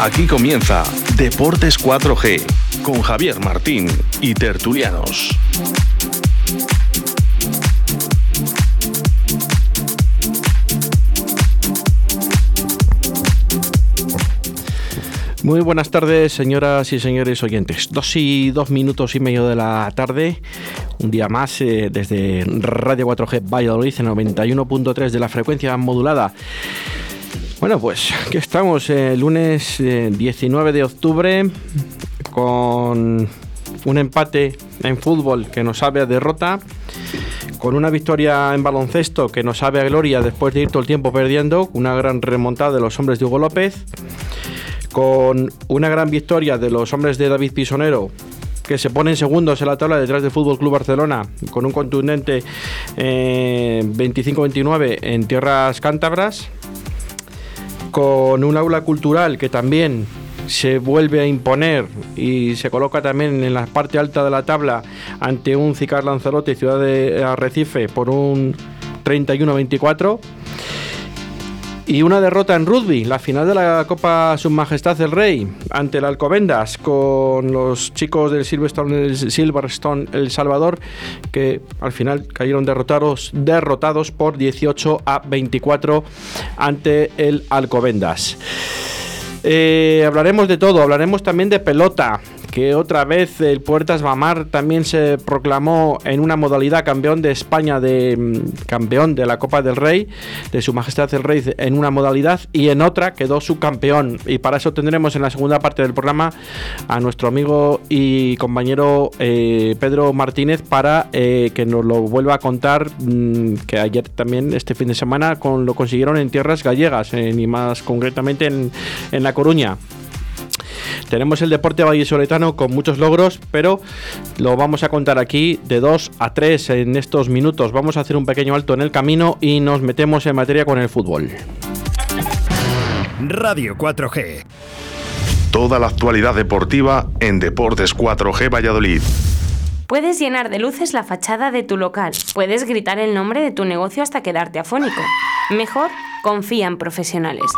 Aquí comienza Deportes 4G con Javier Martín y Tertulianos. Muy buenas tardes, señoras y señores oyentes. Dos y dos minutos y medio de la tarde. Un día más eh, desde Radio 4G Valladolid en 91.3 de la frecuencia modulada. Bueno, pues aquí estamos, el eh, lunes 19 de octubre, con un empate en fútbol que nos sabe a derrota, con una victoria en baloncesto que nos sabe a gloria después de ir todo el tiempo perdiendo, una gran remontada de los hombres de Hugo López con una gran victoria de los hombres de David Pisonero que se ponen segundos en la tabla detrás del Fútbol Club Barcelona con un contundente 25-29 eh, en tierras cántabras con un aula cultural que también se vuelve a imponer y se coloca también en la parte alta de la tabla ante un Cicar Lanzarote Ciudad de Arrecife por un 31-24 y una derrota en rugby, la final de la Copa Submajestad el Rey ante el Alcobendas con los chicos del Silverstone, El Salvador que al final cayeron derrotados, derrotados por 18 a 24 ante el Alcobendas. Eh, hablaremos de todo, hablaremos también de pelota, que otra vez el Puertas Mamar también se proclamó en una modalidad campeón de España, de mm, campeón de la Copa del Rey, de Su Majestad el Rey en una modalidad y en otra quedó subcampeón. Y para eso tendremos en la segunda parte del programa a nuestro amigo y compañero eh, Pedro Martínez para eh, que nos lo vuelva a contar, mm, que ayer también, este fin de semana, con, lo consiguieron en tierras gallegas, eh, y más concretamente en, en La Coruña. Tenemos el deporte vallisoletano con muchos logros, pero lo vamos a contar aquí de 2 a 3 en estos minutos. Vamos a hacer un pequeño alto en el camino y nos metemos en materia con el fútbol. Radio 4G. Toda la actualidad deportiva en Deportes 4G Valladolid. Puedes llenar de luces la fachada de tu local. Puedes gritar el nombre de tu negocio hasta quedarte afónico. Mejor, confía en profesionales.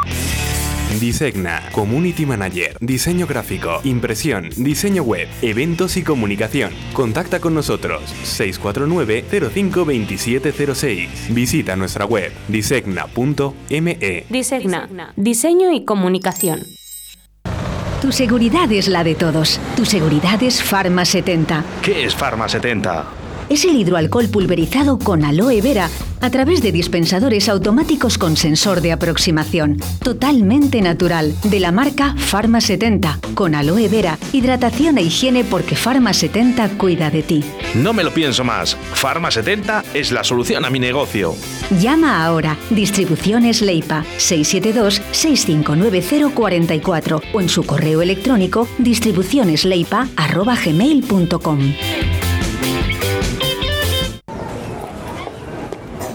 Disegna, Community Manager, Diseño Gráfico, Impresión, Diseño Web, Eventos y Comunicación. Contacta con nosotros 649-052706. Visita nuestra web disegna.me. Disegna, Diseño y Comunicación. Tu seguridad es la de todos. Tu seguridad es Pharma 70. ¿Qué es Pharma 70? Es el hidroalcohol pulverizado con aloe vera a través de dispensadores automáticos con sensor de aproximación. Totalmente natural, de la marca Pharma 70, con aloe vera, hidratación e higiene porque Pharma 70 cuida de ti. No me lo pienso más. Pharma 70 es la solución a mi negocio. Llama ahora. Distribuciones Leipa 672-659044 o en su correo electrónico distribucionesleipa.gmail.com.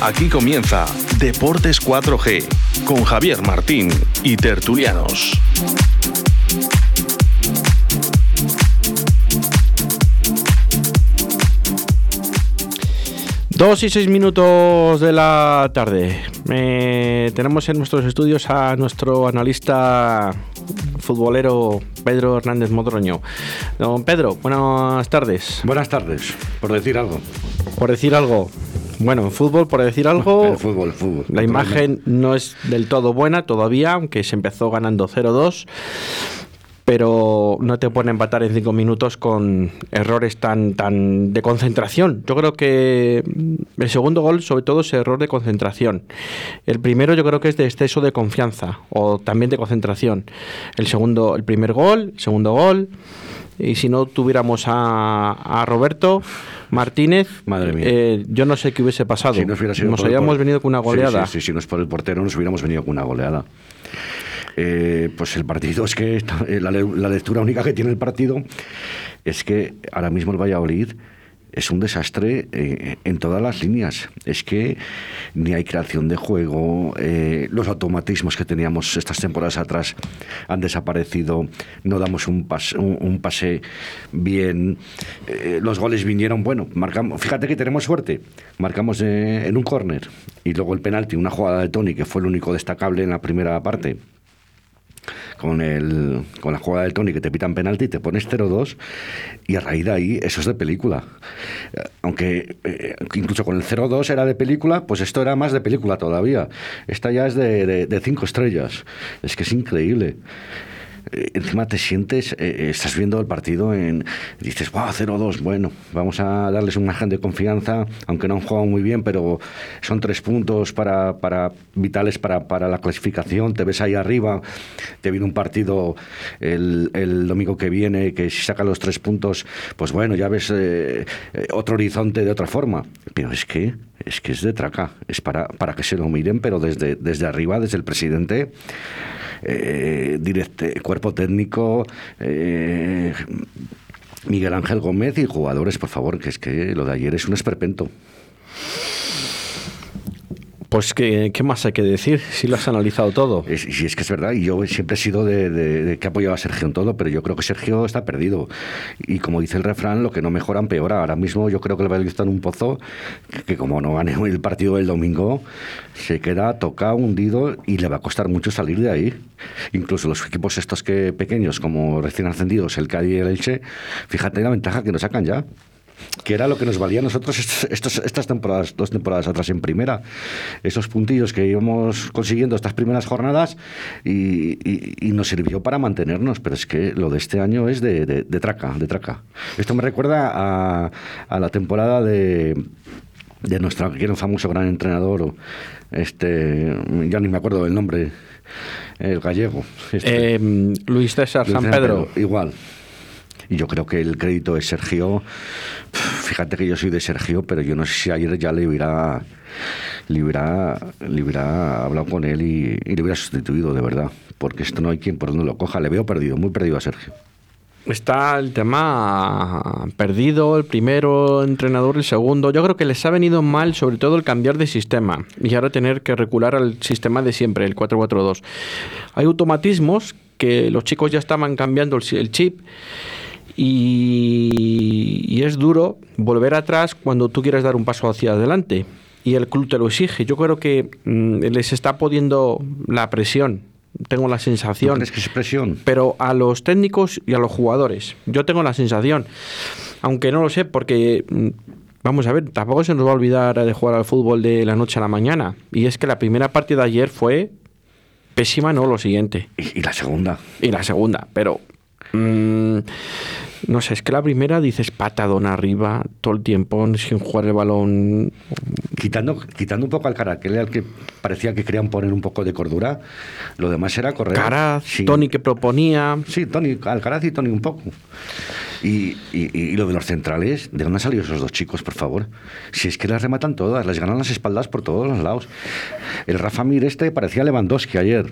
Aquí comienza Deportes 4G con Javier Martín y Tertulianos. Dos y seis minutos de la tarde. Eh, tenemos en nuestros estudios a nuestro analista futbolero Pedro Hernández Modroño. Don Pedro, buenas tardes. Buenas tardes, por decir algo. Por decir algo. Bueno, en fútbol, por decir algo, El fútbol, el fútbol. la imagen no es del todo buena todavía, aunque se empezó ganando 0-2. Pero no te pueden empatar en cinco minutos con errores tan, tan de concentración. Yo creo que el segundo gol, sobre todo, es error de concentración. El primero, yo creo que es de exceso de confianza o también de concentración. El segundo, el primer gol, el segundo gol. Y si no tuviéramos a, a Roberto Martínez, Madre mía. eh, yo no sé qué hubiese pasado. Si no Nos habíamos por- venido con una Sí, goleada. Sí, sí, si no es por el portero, nos hubiéramos venido con una goleada. Eh, pues el partido es que eh, la, le- la lectura única que tiene el partido es que ahora mismo el Valladolid es un desastre eh, en todas las líneas. Es que ni hay creación de juego, eh, los automatismos que teníamos estas temporadas atrás han desaparecido, no damos un, pas- un, un pase bien, los goles vinieron, bueno, marcamos, fíjate que tenemos suerte, marcamos en un córner y luego el penalti, una jugada de Tony que fue el único destacable en la primera parte con, el, con la jugada del Tony que te pitan penalti, te pones 0-2 y a raíz de ahí eso es de película. Eh, Aunque eh, incluso con el 0-2 era de película, pues esto era más de película todavía. Esta ya es de, de, de cinco estrellas. Es que es increíble. Eh, encima te sientes, eh, estás viendo el partido en, dices, wow, 0-2, bueno, vamos a darles un margen de confianza, aunque no han jugado muy bien, pero son tres puntos para, para vitales para, para la clasificación, te ves ahí arriba, te viene un partido el, el domingo que viene, que si saca los tres puntos, pues bueno, ya ves eh, eh, otro horizonte de otra forma, pero es que es que es de traca, es para, para que se lo miren, pero desde, desde arriba, desde el presidente, eh, técnico, eh, Miguel Ángel Gómez y jugadores, por favor, que es que lo de ayer es un esperpento. Pues ¿qué, qué más hay que decir si lo has analizado todo. Y es que es verdad, y yo siempre he sido de, que apoyaba a Sergio en todo, pero yo creo que Sergio está perdido. Y como dice el refrán, lo que no mejora empeora. Ahora mismo yo creo que el Valladolid está en un pozo que, que como no gane el partido del domingo, se queda tocado, hundido y le va a costar mucho salir de ahí. Incluso los equipos estos que pequeños, como recién ascendidos, el Cádiz y el Elche, fíjate la ventaja que nos sacan ya que era lo que nos valía a nosotros estos- estos- estas temporadas, dos temporadas atrás en primera. Esos puntillos que íbamos consiguiendo estas primeras jornadas y, y- y nos sirvió para mantenernos, pero es que lo de este año es de, de- de traca, de traca. Esto me recuerda a, a la temporada de de nuestro que era un famoso gran entrenador este ya ni me acuerdo del nombre el gallego este. Eh, Luis César Luis San San Pedro. Igual. Y yo creo que el crédito es Sergio. Fíjate que yo soy de Sergio, pero yo no sé si ayer ya le hubiera, le hubiera, le hubiera hablado con él y, y le hubiera sustituido, de verdad. Porque esto no hay quien por donde lo coja. Le veo perdido, muy perdido a Sergio. Está el tema perdido, el primero entrenador, el segundo. Yo creo que les ha venido mal sobre todo el cambiar de sistema y ahora tener que recular al sistema de siempre, el 4-4-2. Hay automatismos que los chicos ya estaban cambiando el chip y, y es duro volver atrás cuando tú quieres dar un paso hacia adelante y el club te lo exige. Yo creo que mm, les está poniendo la presión. Tengo la ¿No sensación crees que es presión? pero a los técnicos y a los jugadores. Yo tengo la sensación, aunque no lo sé, porque mm, vamos a ver, tampoco se nos va a olvidar de jugar al fútbol de la noche a la mañana. Y es que la primera partida de ayer fue pésima, no lo siguiente. Y, y la segunda. Y la segunda, pero. mm, no sé, es que la primera dices patadón arriba todo el tiempo, sin jugar el balón. Quitando, quitando un poco al cara, que era el que parecía que querían poner un poco de cordura, lo demás era correr. Caraz, Sí. Tony que proponía. Sí, Tony, Alcaraz y Tony un poco. Y, y- y lo de los centrales, ¿de dónde han salido esos dos chicos, por favor? Si es que las rematan todas, les ganan las espaldas por todos los lados. El Rafa Mir este parecía Lewandowski ayer.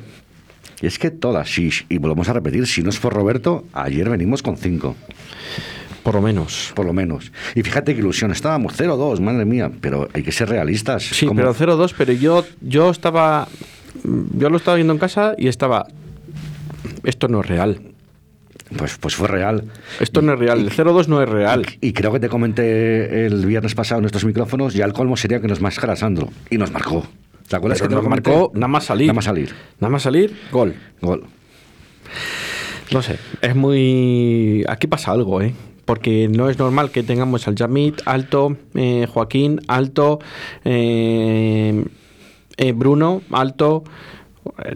Y es que todas, sí, y volvemos a repetir, si no es por Roberto, ayer venimos con cinco, Por lo menos. por lo menos. Y fíjate qué ilusión, estábamos 0-2, madre mía, pero hay que ser realistas. Sí, pero 0-2, pero yo, yo estaba. Yo lo estaba viendo en casa y estaba. Esto no es real. Pues, pues fue real. Esto no es real. El 0-2 no es real. Y creo que te comenté el viernes pasado en estos micrófonos, ya el colmo sería que nos mascara Sandro. Y nos marcó. ¿Te acuerdas Pero que te lo marcó nada más salir. Nada más salir. Nada más salir, gol. Gol. No sé, es muy... Aquí pasa algo, ¿eh? porque no es normal que tengamos al Jamit alto, eh, Joaquín alto, eh, eh, Bruno alto.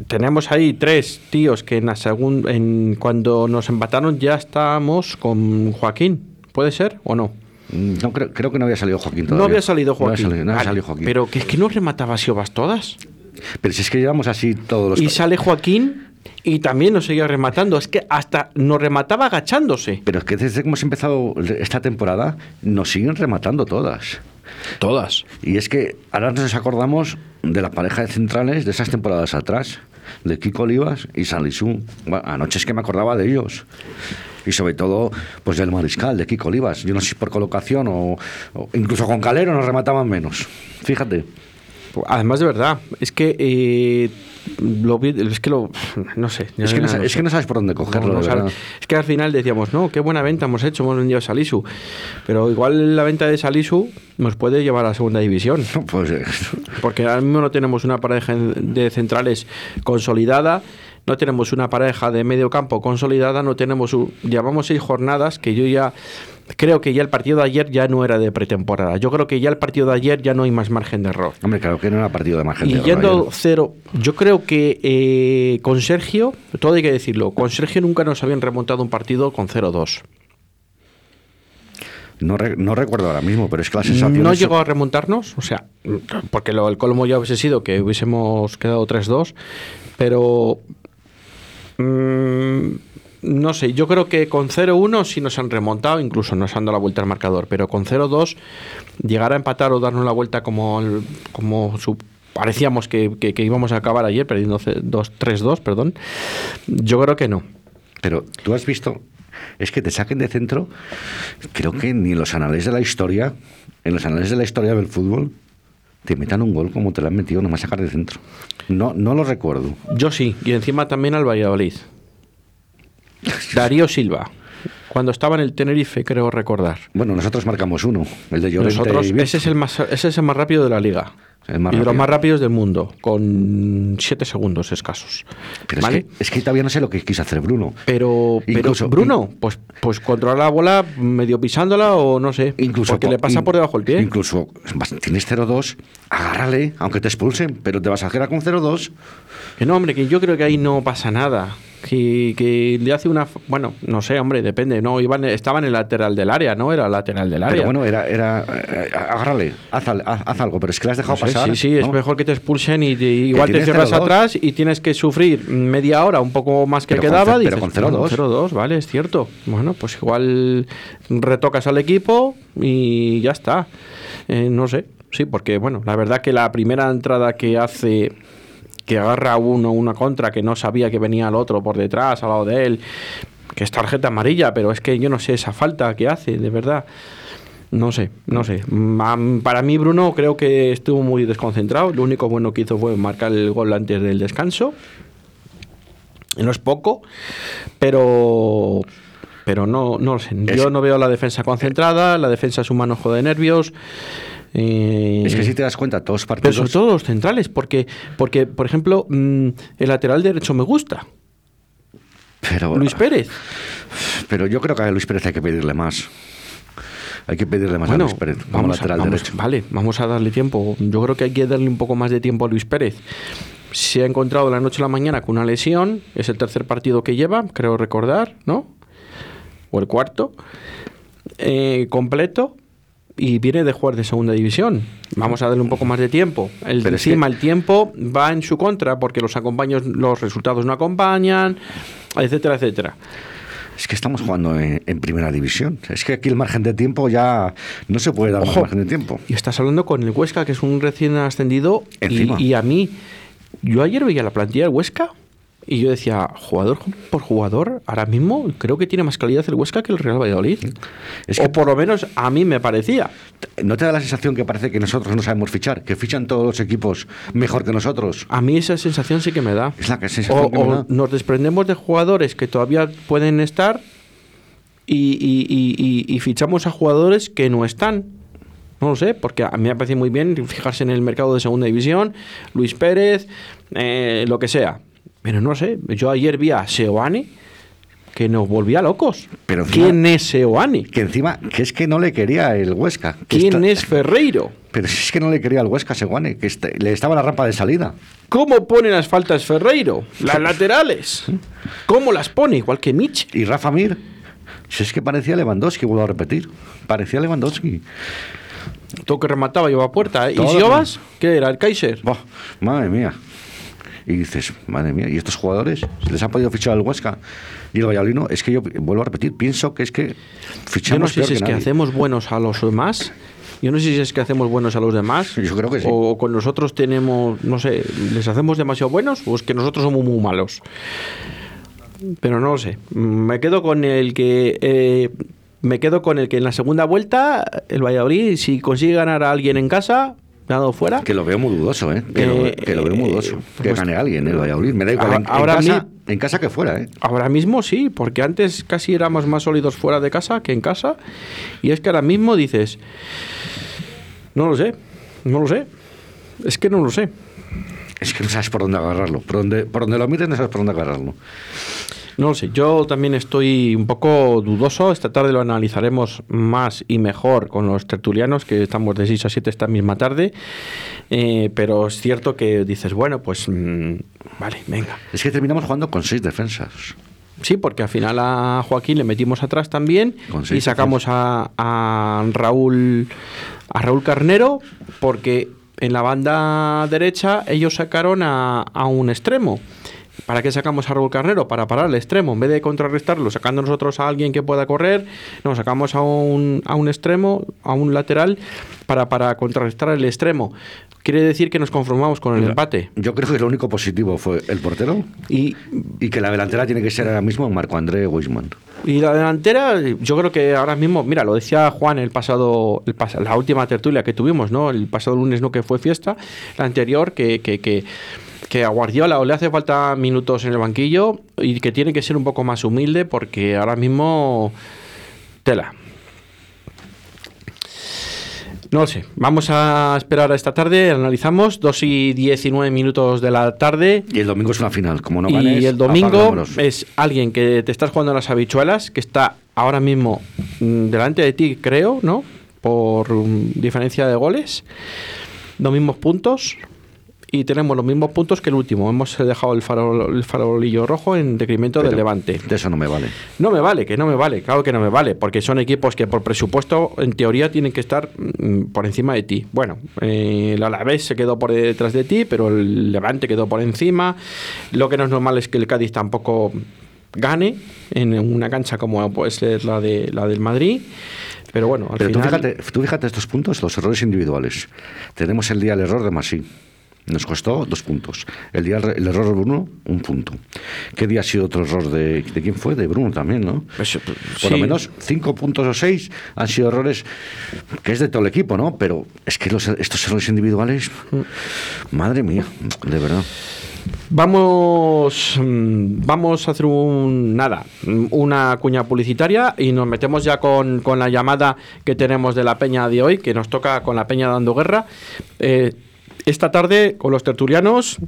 Tenemos ahí tres tíos que en la segun- en, cuando nos empataron ya estábamos con Joaquín. ¿Puede ser o no? Mm, No, creo, creo que no había salido Joaquín No todavía. había salido No había Joaquín. salido, no había salido Joaquín. Pero que es que no remataba Siobas todas. Pero si es que llevamos así todos los... Y sale Joaquín y también nos seguía rematando. Es que hasta nos remataba agachándose. Pero es que desde que hemos empezado esta temporada nos siguen rematando todas. Todas. Y es que ahora nos acordamos de la pareja de centrales de esas temporadas atrás, de Kiko Olivas y Salisú. Bueno, anoche es que me acordaba de ellos. Y sobre todo, pues del mariscal, de Kiko Olivas. Yo no sé si por colocación o, o incluso con Calero nos remataban menos. Fíjate. Además, de verdad, es que eh, lo es que lo no sé. Es que no, es que no sabes por dónde cogerlo, No, no. Es que al final decíamos, no, qué buena venta hemos hecho, hemos vendido a Salisu. Pero igual la venta de Salisu nos puede llevar a la segunda división. Pues eh, Porque ahora mismo no tenemos una pareja de centrales consolidada, no tenemos una pareja de medio campo consolidada, no tenemos. un- llevamos seis jornadas que yo ya. Creo que ya el partido de ayer ya no era de pretemporada. Yo creo que ya el partido de ayer ya no hay más margen de error. hombre, claro que no era partido de margen de Y error yendo ayer. cero, yo creo que eh, con Sergio, todo hay que decirlo, con Sergio nunca nos habían remontado un partido con 0-2. No, re- no recuerdo ahora mismo, pero es que la sensación No llegó a remontarnos, o sea, porque lo, el colmo ya hubiese sido que hubiésemos quedado 3-2, pero mm, no sé, yo creo que con 0-1 sí nos han remontado, incluso nos han dado la vuelta al marcador, pero con 0-2 llegar a empatar o darnos la vuelta como, como parecíamos que, íbamos a acabar ayer perdiendo ce- dos- 3-2, perdón, yo creo que no. Pero tú has visto, es que te saquen de centro, creo que ni en los anales de la historia, en los anales de la historia del fútbol, te metan un gol como te lo han metido nomás sacar de centro. No, no lo recuerdo. Yo sí, y encima también al Valladolid. Darío Silva, cuando estaba en el Tenerife, creo recordar. Bueno, nosotros marcamos uno, el de Llorente Nosotros, y ese es, el más, ese es el más rápido de la liga. Y de los más rápidos del mundo, con 7 segundos escasos. Pero ¿Vale? es, que, es que todavía no sé lo que quiso hacer Bruno. Pero, pero Incluso- Bruno, pues, pues controla la bola medio pisándola o no sé. Incluso porque po- le pasa in- por debajo el pie. Incluso tienes 0-2, agárrale, aunque te expulsen, pero te vas a quedar con 0-2. Que no, hombre, que yo creo que ahí no pasa nada. Que, que le hace una. Bueno, no sé, hombre, depende. No, iban, estaba en el lateral del área, ¿no? Era lateral del área. Pero bueno, era, era eh, agárrale, haz, haz- haz algo, pero es que le has dejado No sé, pasar. sí, sí, es mejor que te expulsen y te- igual te cierras 0-2. atrás y tienes que sufrir media hora, un poco más que Pero con quedaba. pero dices, con 0-2. bueno, 0-2, vale, es cierto. Bueno, pues igual retocas al equipo y ya está. Eh, no sé, sí, porque bueno, la verdad que la primera entrada que hace que agarra a uno una contra que no sabía que venía el otro por detrás, al lado de él, que es tarjeta amarilla, pero es que yo no sé esa falta que hace, de verdad. No sé, no sé. Para mí, Bruno, creo que estuvo muy desconcentrado. Lo único bueno que hizo fue marcar el gol antes del descanso. No es poco, pero. Pero no, no lo sé. Yo no veo la defensa concentrada. La defensa es un manojo de nervios. Eh, Es que si te das cuenta, todos pero partidos. sobre todo los centrales, porque, porque por ejemplo, mm, el lateral derecho me gusta. pero, Luis Pérez. pero yo creo que a Luis Pérez hay que pedirle más. Hay que pedirle más Bueno, a Luis Pérez como vamos a, lateral vamos- derecho. vale, vamos a darle tiempo. Yo creo que hay que darle un poco más de tiempo a Luis Pérez. Se ha encontrado de la noche a la mañana con una lesión. Es el tercer partido que lleva, creo recordar, ¿no? O el cuarto. Eh, completo. Y viene de jugar de segunda división. Vamos a darle un poco más de tiempo. El, Pero es encima que- el tiempo va en su contra porque los acompaños, los resultados no acompañan, etcétera, etcétera. Es que estamos jugando en, en primera división. Es que aquí el margen de tiempo ya no se puede dar Ojo. margen de tiempo. Y estás hablando con el Huesca, que es un recién ascendido. Y, y a mí, yo ayer veía la plantilla del Huesca y yo decía, jugador por jugador, ahora mismo creo que tiene más calidad el Huesca que el Real Valladolid. Es que- o por lo menos a mí me parecía. ¿No te da la sensación que parece que nosotros no sabemos fichar? Que fichan todos los equipos mejor que nosotros. A mí esa sensación sí que me da. Es la que- sensación O, que me o da. nos desprendemos de jugadores que todavía pueden estar y, y- y- y- y fichamos a jugadores que no están. No lo sé, porque a mí me parece muy bien fijarse en el mercado de segunda división, Luis Pérez, eh, lo que sea. Pero no sé, yo ayer vi a Seoane, que nos volvía locos. Pero encima- ¿Quién es Seoane? Que encima, que es que no le quería el Huesca. que ¿Quién está- es Ferreiro? Pero si es que no le quería el Huesca a Seguane, que está- le estaba la rampa de salida. ¿Cómo pone las faltas Ferreiro? Las laterales. ¿Cómo las pone? Igual que Mitch. Y Rafa Mir, si es que parecía Lewandowski, vuelvo a repetir. Parecía Lewandowski. Todo que remataba lleva a puerta. ¿eh? ¿Y. Siobas? ¿Qué era? ¿El Kaiser? Buah, madre mía. Y dices, madre mía, ¿y estos jugadores? ¿Se les ha podido fichar al Huesca? Y el Valladolid no. Es que yo vuelvo a repetir, pienso que es que Yo fichamos no sé si es que hacemos buenos a los demás. Yo no sé si es que hacemos buenos a los demás. Yo creo que sí. O con nosotros tenemos, no sé, les hacemos demasiado buenos o es que nosotros somos muy malos. Pero no lo sé. Me quedo con el que. eh, me quedo con el que en la segunda vuelta, el Valladolid, si consigue ganar a alguien en casa, dado fuera. Que lo veo muy dudoso, ¿eh? Que, lo, Eh, que lo veo muy dudoso. que pues- gane alguien el Valladolid. Me da igual. En, en Ahora casa, mi- en casa que fuera, ¿eh? Ahora mismo sí, porque antes casi éramos más sólidos fuera de casa que en casa. Y es que ahora mismo dices, no lo sé, no lo sé. Es que no lo sé. Es que no sabes por dónde agarrarlo. Por donde, por donde lo mires no sabes por dónde agarrarlo. No lo sé, yo también estoy un poco dudoso. Esta tarde lo analizaremos más y mejor con los tertulianos, que estamos de 6 a 7 esta misma tarde. Eh, pero es cierto que dices, bueno, pues mm, vale, venga. Es que terminamos jugando con seis defensas. Sí, porque al final a Joaquín le metimos atrás también y sacamos a, a Raúl a Raúl Carnero porque en la banda derecha ellos sacaron a, a un extremo. ¿Para qué sacamos a Raúl Carnero? Para parar el extremo. En vez de contrarrestarlo, sacando nosotros a alguien que pueda correr, no, sacamos a un, a un extremo, a un lateral, para, para contrarrestar el extremo. Quiere decir que nos conformamos con el empate. Yo creo que lo único positivo fue el portero Y y que la delantera tiene que ser ahora mismo Marco André Weisman. Y la delantera, yo creo que ahora mismo, mira, lo decía Juan el pasado, el pas- la última tertulia que tuvimos, ¿no? El pasado lunes, ¿no? Que fue fiesta, la anterior, que, que, que, que a Guardiola o le hace falta minutos en el banquillo y que tiene que ser un poco más humilde porque ahora mismo, tela. No lo sé, vamos a esperar a esta tarde, analizamos, 2 y 19 minutos de la tarde. Y el domingo es una final. Como no ganes, Y el domingo es alguien que te estás jugando las habichuelas, que está ahora mismo mm, delante de ti, creo, ¿no? Por mm, diferencia de goles, los mismos puntos. Y tenemos los mismos puntos que el último. Hemos dejado el, farol- el farolillo rojo en decremento del Levante. De eso no me vale. No me vale, que no me vale, claro que no me vale, porque son equipos que por presupuesto, en teoría, tienen que estar mm, por encima de ti. Bueno, eh, el Alavés se quedó por detrás de ti, pero el Levante quedó por encima. Lo que no es normal es que el Cádiz tampoco gane en una cancha como puede ser la, de, la del Madrid. Pero bueno, al Pero tú final... fíjate, tú fíjate estos puntos, los errores individuales. Tenemos el día el error de Masí. Nos costó dos puntos. El día el error de Bruno, un punto. ¿Qué día ha sido otro error de, de quién fue? De Bruno también, ¿no? Pues, Por sí. lo menos cinco puntos o seis han sido errores que es de todo el equipo, ¿no? Pero es que los- estos errores individuales, madre mía, de verdad. Vamos, mm, vamos a hacer un nada, una cuña publicitaria y nos metemos ya con, con la llamada que tenemos de la peña de hoy, que nos toca con la peña dando guerra. Eh, esta tarde con los tertulianos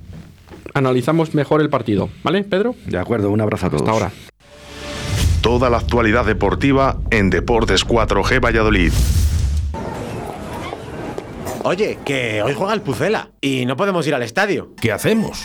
analizamos mejor el partido, ¿vale, Pedro? De acuerdo, un abrazo a todos. Hasta ahora. Toda la actualidad deportiva en Deportes 4G Valladolid. Oye, que hoy juega el Pucela y no podemos ir al estadio. ¿Qué hacemos?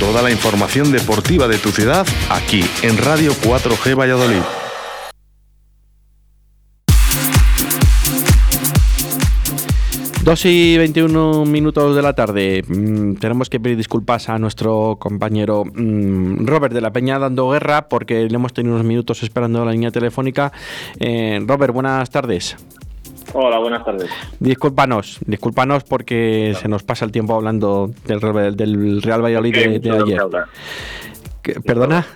Toda la información deportiva de tu ciudad aquí en Radio 4G Valladolid. Dos y 21 minutos de la tarde. Mm, tenemos que pedir disculpas a nuestro compañero mm, Robert de la Peña dando guerra porque le hemos tenido unos minutos esperando la línea telefónica. Eh, Robert, buenas tardes. Hola, buenas tardes. Discúlpanos, discúlpanos porque se nos pasa el tiempo hablando del, Real- del Real Valladolid de, que ayer. ¿Qué- ¿Perdona?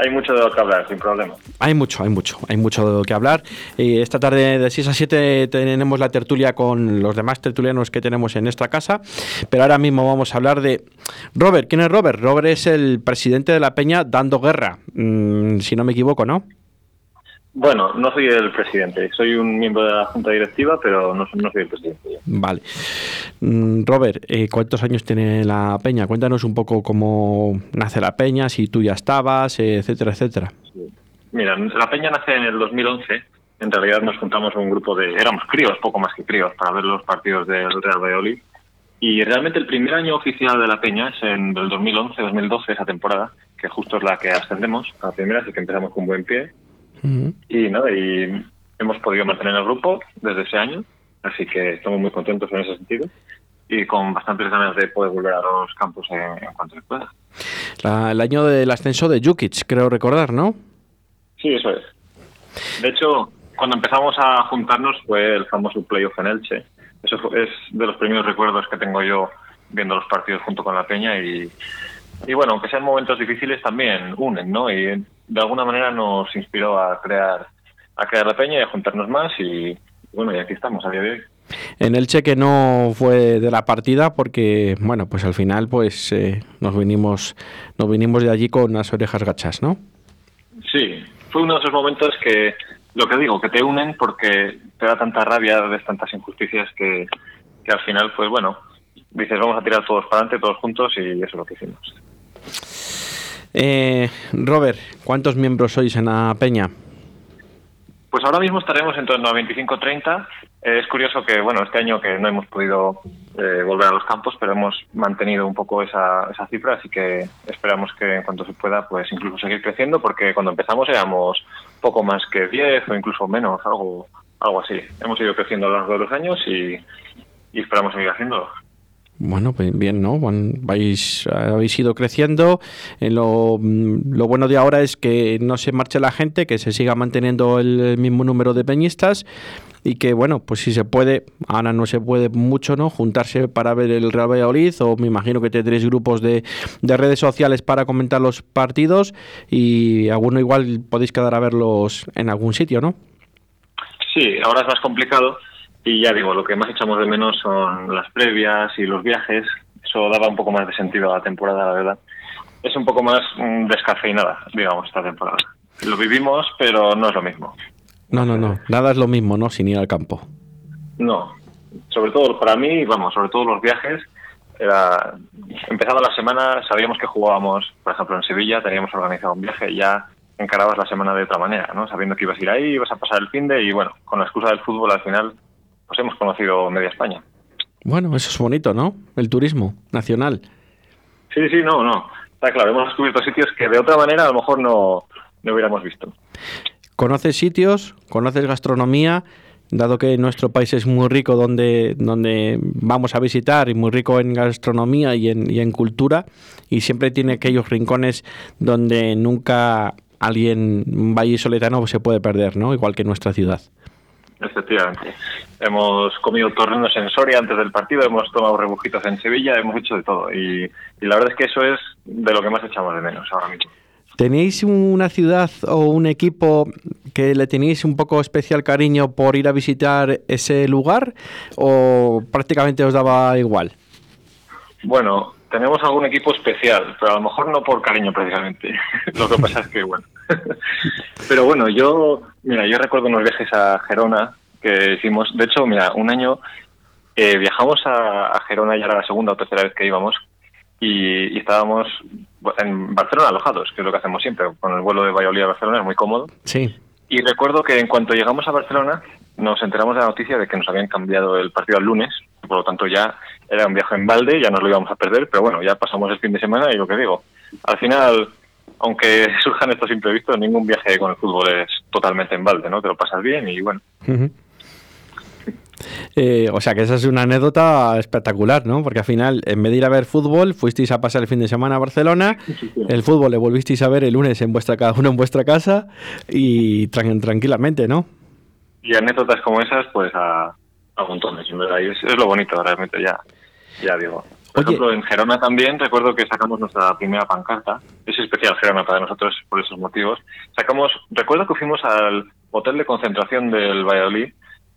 hay mucho de lo que hablar, sin problema. Hay mucho, hay mucho, hay mucho de lo que hablar. Y esta tarde de 6 a 7 tenemos la tertulia con los demás tertulianos que tenemos en esta casa, pero ahora mismo vamos a hablar de Robert. ¿Quién es Robert? Robert es el presidente de la Peña dando guerra, mm, si no me equivoco, ¿no? Bueno, no soy el presidente, soy un miembro de la junta directiva, pero no, no soy el presidente. Vale. Mm, Robert, eh, ¿cuántos años tiene la Peña? Cuéntanos un poco cómo nace la Peña, si tú ya estabas, eh, etcétera, etcétera. Mira, la Peña nace en el 2011. En realidad nos juntamos un grupo de... Éramos críos, poco más que críos, para ver los partidos del Real Valladolid. Y realmente el primer año oficial de la Peña es en el 2011-2012, esa temporada, que justo es la que ascendemos a la primera, así que empezamos con buen pie. Y nada, y hemos podido mantener el grupo desde ese año, así que estamos muy contentos en ese sentido y con bastantes ganas de poder volver a los campos en, en cuanto se pueda. La- el año del ascenso de Jukic, creo recordar, ¿no? Sí, eso es. De hecho, cuando empezamos a juntarnos fue el famoso playoff en Elche. Eso fue- es de los primeros recuerdos que tengo yo viendo los partidos junto con la Peña y, y bueno, aunque sean momentos difíciles también unen, ¿no? Y de alguna manera nos inspiró a crear a crear la Peña y a juntarnos más y bueno, y aquí estamos a día de hoy. En el cheque no fue de la partida porque, bueno, pues al final pues eh, nos vinimos nos vinimos de allí con las orejas gachas, ¿no? Sí, fue uno de esos momentos que, lo que digo, que te unen porque te da tanta rabia, ves tantas injusticias que, que al final, pues bueno, dices, vamos a tirar todos para adelante, todos juntos y eso es lo que hicimos. Eh, Robert, ¿cuántos miembros sois en la peña? Pues ahora mismo estaremos en torno a 25-30. Eh, es curioso que, bueno, este año que no hemos podido eh, volver a los campos, pero hemos mantenido un poco esa, esa cifra, así que esperamos que en cuanto se pueda, pues incluso seguir creciendo, porque cuando empezamos éramos poco más que 10 o incluso menos, algo, algo así. Hemos ido creciendo a lo largo de los años y, y esperamos seguir haciéndolo. Bueno, pues bien, ¿no? Vais, habéis ido creciendo. Eh, lo, mm, lo bueno de ahora es que no se marche la gente, que se siga manteniendo el mismo número de peñistas y que, bueno, pues si se puede, ahora no se puede mucho, ¿no? Juntarse para ver el Real Valladolid o me imagino que tendréis grupos de, de redes sociales para comentar los partidos y alguno igual podéis quedar a verlos en algún sitio, ¿no? Sí, ahora es más complicado y ya digo, lo que más echamos de menos son las previas y los viajes. Eso daba un poco más de sentido a la temporada, la verdad. Es un poco más mm, descafeinada, digamos, esta temporada. Lo vivimos, pero no es lo mismo. No, no, no. Nada es lo mismo, ¿no? Sin ir al campo. No, sobre todo para mí, vamos, sobre todo los viajes. Era, empezando la semana, sabíamos que jugábamos, por ejemplo, en Sevilla, teníamos organizado un viaje y ya encarabas la semana de otra manera, ¿no? Sabiendo que ibas a ir ahí, ibas a pasar el fin de y bueno, con la excusa del fútbol al final, pues hemos conocido media España. Bueno, eso es bonito, ¿no? El turismo nacional. Sí, sí, no, no. Está claro, hemos descubierto sitios que de otra manera a lo mejor no, no hubiéramos visto. conoces sitios, conoces gastronomía, dado que nuestro país es muy rico donde, donde vamos a visitar y muy rico en gastronomía y en, y en cultura, y siempre tiene aquellos rincones donde nunca alguien un vallisoletano se puede perder, ¿no? Igual que nuestra ciudad. Efectivamente. Hemos comido torrenos en Soria antes del partido, hemos tomado rebujitos en Sevilla, hemos hecho de todo. Y, y la verdad es que eso es de lo que más echamos de menos ahora mismo. ¿Tenéis una ciudad o un equipo que le tenéis un poco especial cariño por ir a visitar ese lugar o prácticamente os daba igual? Bueno, tenemos algún equipo especial, pero a lo mejor no por cariño precisamente. lo que pasa es que, bueno. pero bueno, yo, mira, yo recuerdo unos viajes a Gerona que hicimos. De hecho, mira, un año eh, viajamos a, a Gerona, ya era la segunda o tercera vez que íbamos, y, y estábamos en Barcelona alojados, que es lo que hacemos siempre. Con el vuelo de Valladolid a Barcelona es muy cómodo. Sí. Y recuerdo que en cuanto llegamos a Barcelona nos enteramos de la noticia de que nos habían cambiado el partido al lunes, por lo tanto ya era un viaje en balde, ya nos lo íbamos a perder, pero bueno, ya pasamos el fin de semana y lo que digo, al final, aunque surjan estos imprevistos, ningún viaje con el fútbol es totalmente en balde, ¿no? Te lo pasas bien y bueno. Eh, o sea que esa es una anécdota espectacular, ¿no? Porque al final, en vez de ir a ver fútbol, fuisteis a pasar el fin de semana a Barcelona, el fútbol le volvisteis a ver el lunes en vuestra cada uno en vuestra casa y tran- tranquilamente, ¿no? Y anécdotas como esas, pues a, a montones, y es, es lo bonito realmente, ya, ya digo. Por Oye. ejemplo, en Gerona también recuerdo que sacamos nuestra primera pancarta. Es especial Gerona para nosotros por esos motivos. Sacamos, recuerdo que fuimos al hotel de concentración del Valladolid,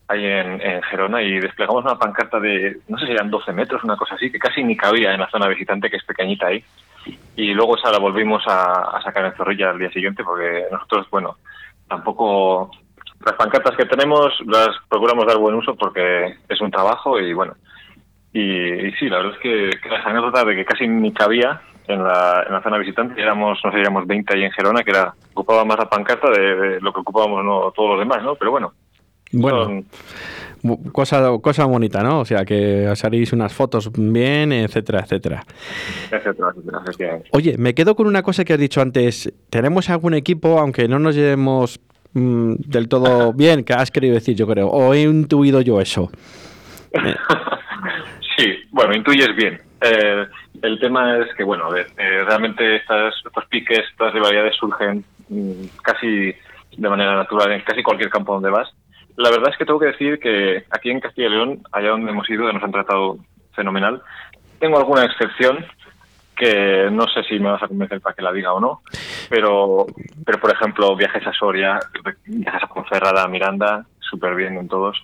ahí en, en Gerona, y desplegamos una pancarta de, no sé si eran 12 metros, una cosa así, que casi ni cabía en la zona visitante, que es pequeñita ahí. Y luego esa la volvimos a, a sacar en Zorrilla al día siguiente, porque nosotros, bueno, tampoco las pancartas que tenemos las procuramos dar buen uso porque es un trabajo y bueno y, y sí la verdad es que, que las anécdotas de que casi ni cabía en la, en la zona visitante éramos no sé éramos 20 ahí en Gerona que era ocupaba más la pancarta de, de lo que ocupábamos no todos los demás no pero bueno Bueno, son- cosa, cosa bonita, ¿no? O sea, que os haréis unas fotos bien, etcétera, etcétera. etcétera. Oye, me quedo con una cosa que has dicho antes. Tenemos algún equipo, aunque no nos llevemos mm, del todo bien, que has querido decir, yo creo, o he intuido yo eso. Sí, bueno, intuyes bien. Eh, el tema es que, bueno, a ver, eh, realmente estas, estos piques, estas rivalidades surgen mm, casi de manera natural en casi cualquier campo donde vas. La verdad es que tengo que decir que aquí en Castilla y León, allá donde hemos ido, nos han tratado fenomenal. Tengo alguna excepción que no sé si me vas a convencer para que la diga o no, pero, pero por ejemplo, viajes a Soria, viajes a Ponferrada, a Miranda, súper bien en todos.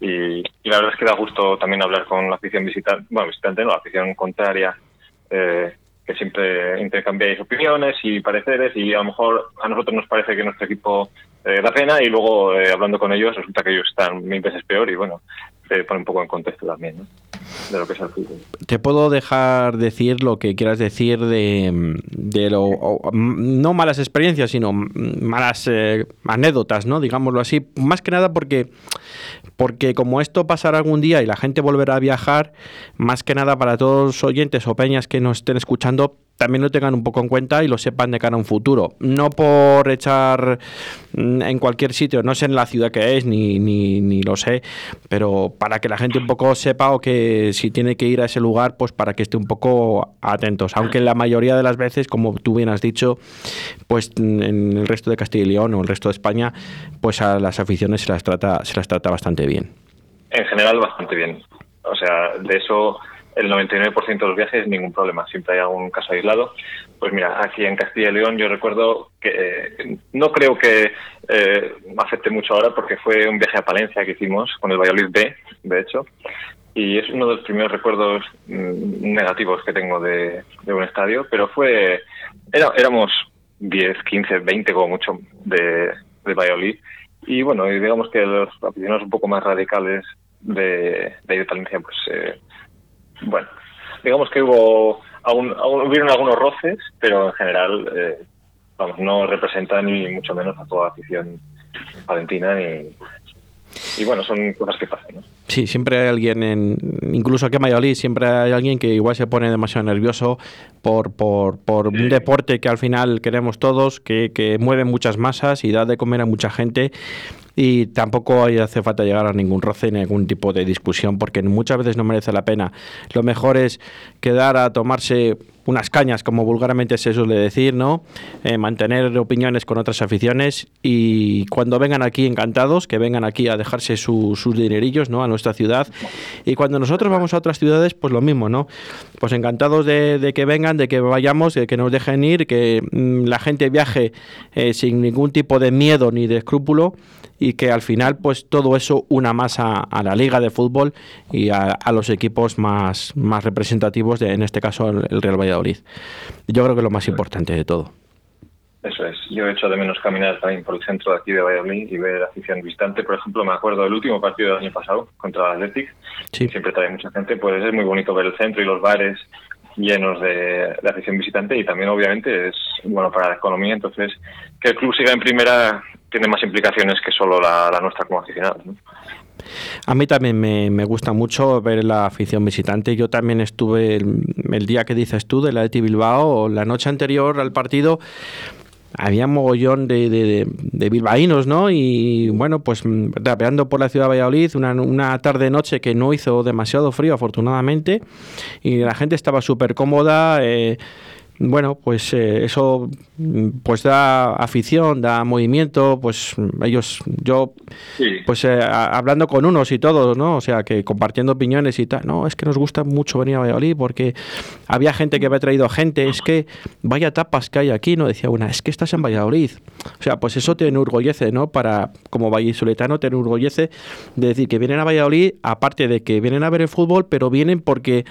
Y, y la verdad es que da gusto también hablar con la afición visitante, bueno, visitante no, la afición contraria, eh, que siempre intercambiáis opiniones y pareceres y a lo mejor a nosotros nos parece que nuestro equipo eh, da pena y luego eh, hablando con ellos resulta que ellos están mil veces peor y bueno, te pone un poco en contexto también, ¿no? De lo que es el fútbol. Te puedo dejar decir lo que quieras decir de, de lo, no malas experiencias, sino malas eh, anécdotas, ¿no? Digámoslo así. Más que nada porque, porque como esto pasará algún día y la gente volverá a viajar, más que nada para todos los oyentes o peñas que nos estén escuchando, también lo tengan un poco en cuenta y lo sepan de cara a un futuro. No por echar mm, en cualquier sitio, no sé en la ciudad que es, ni, ni, ni lo sé, pero para que la gente un poco sepa o que si tiene que ir a ese lugar, pues para que esté un poco atentos. Aunque la mayoría de las veces, como tú bien has dicho, pues mm, en el resto de Castilla y León o el resto de España, pues a las aficiones se las trata, se las trata bastante bien. En general, bastante bien. O sea, de eso, el 99% de los viajes, ningún problema. Siempre hay algún caso aislado. Pues mira, aquí en Castilla y León yo recuerdo que eh, no creo que eh, me afecte mucho ahora porque fue un viaje a Palencia que hicimos con el Valladolid B, de hecho. Y es uno de los primeros recuerdos mm, negativos que tengo de, de un estadio, pero fue. Era, éramos 10, 15, 20 como mucho de, de Valladolid. Y bueno, digamos que los aficionados un poco más radicales de, de de Palencia, pues eh, bueno, digamos que hubo algún- hubieron algunos roces, pero en general, eh, vamos, no representa ni mucho menos a toda la afición palentina ni y bueno, son cosas que pasan, ¿no? Sí, siempre hay alguien, en, incluso aquí en Valladolid, siempre hay alguien que igual se pone demasiado nervioso por, por, por un deporte que al final queremos todos, que, que mueve muchas masas y da de comer a mucha gente. Y tampoco hace falta llegar a ningún roce ni ningún tipo de discusión, porque muchas veces no merece la pena. Lo mejor es quedar a tomarse unas cañas, como vulgarmente se suele decir, ¿no? Eh, mantener opiniones con otras aficiones y cuando vengan aquí encantados, que vengan aquí a dejarse su- sus dinerillos, ¿no? A nuestra ciudad. Y cuando nosotros vamos a otras ciudades, pues lo mismo, ¿no? Pues encantados de, de que vengan, de que vayamos, de que nos dejen ir, que mm, la gente viaje eh, sin ningún tipo de miedo ni de escrúpulo y que al final pues todo eso una más a, a la liga de fútbol y a, a los equipos más, más representativos, de, en este caso el, el Real Valladolid. Yo creo que lo más importante de todo. Eso es. Yo he hecho de menos caminar también por el centro de aquí de Valladolid y ver afición visitante. Por ejemplo, me acuerdo del último partido del año pasado contra el Athletic. Sí. Siempre trae mucha gente. Pues es muy bonito ver el centro y los bares llenos de, de afición visitante y también obviamente es bueno para la economía. Entonces, que el club siga en primera tiene más implicaciones que solo la, la nuestra como aficionados. ¿no? A mí también me, me gusta mucho ver la afición visitante. Yo también estuve el, día que dices tú de la de Bilbao, la noche anterior al partido, había mogollón de bilbaínos, ¿no? Y bueno, pues mm, rapeando por la ciudad de Valladolid, una, una tarde-noche que no hizo demasiado frío, afortunadamente, y la gente estaba súper cómoda. eh, bueno, pues eh, eso mm, pues da afición, da movimiento, pues ellos, yo, Sí. pues eh, a- hablando con unos y todos, ¿no? O sea, que compartiendo opiniones y tal, no, es que nos gusta mucho venir a Valladolid porque había gente que había traído gente, es que vaya tapas que hay aquí, ¿no? Decía una, es que estás en Valladolid. O sea, pues eso te enorgullece, ¿no? Para, como vallisoletano, te enorgullece de decir que vienen a Valladolid, aparte de que vienen a ver el fútbol, pero vienen porque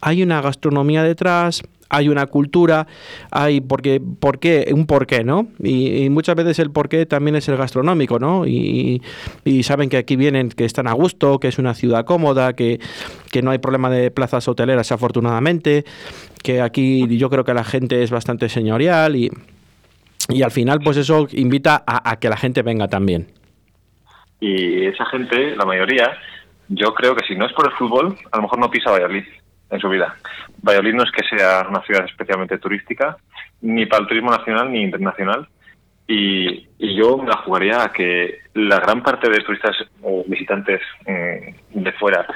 hay una gastronomía detrás, hay una cultura, hay porque, por qué, un porqué, ¿no? Y, y muchas veces el porqué también es el gastronómico, ¿no? Y, y saben que aquí vienen, que están a gusto, que es una ciudad cómoda, que, que no hay problema de plazas hoteleras afortunadamente, que aquí yo creo que la gente es bastante señorial y, y al final pues eso invita a, a que la gente venga también. Y esa gente, la mayoría, yo creo que si no es por el fútbol, a lo mejor no pisa Valladolid en su vida. Valladolid no es que sea una ciudad especialmente turística, ni para el turismo nacional ni internacional. Y, yo me la jugaría a que la gran parte de turistas o visitantes mm, de fuera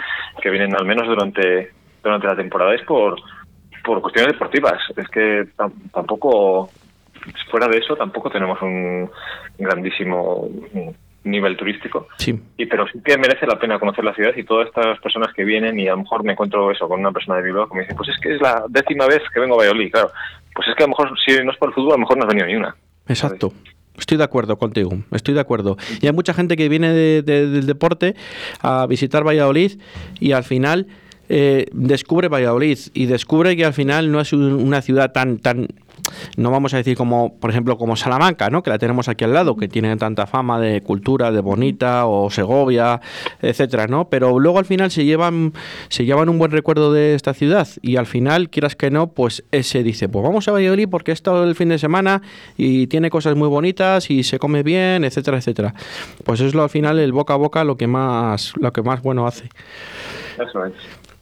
que vienen al menos durante, durante la temporada es por, por cuestiones deportivas. Es que tam- tampoco, fuera de eso, tampoco tenemos un grandísimo mm, nivel turístico. Sí. Y pero sí que merece la pena conocer la ciudad y todas estas personas que vienen y a lo mejor me encuentro eso con una persona de Bilbao que me dice, pues es que es la décima vez que vengo a Valladolid, claro. Pues es que a lo mejor si no es por el fútbol, a lo mejor no has venido ni una. Exacto. Estoy de acuerdo contigo, estoy de acuerdo. Y hay mucha gente que viene de- de- del deporte a visitar Valladolid y al final eh, descubre Valladolid y descubre que al final no es un- una ciudad tan tan no vamos a decir como por ejemplo como Salamanca, ¿no? Que la tenemos aquí al lado, que tiene tanta fama de cultura, de bonita o Segovia, etcétera, ¿no? Pero luego al final se llevan se llevan un buen recuerdo de esta ciudad y al final quieras que no, pues ese dice, pues vamos a Valladolid porque es todo el fin de semana y tiene cosas muy bonitas y se come bien, etcétera, etcétera. Pues es lo al final el boca a boca lo que más lo que más bueno hace. Eso es.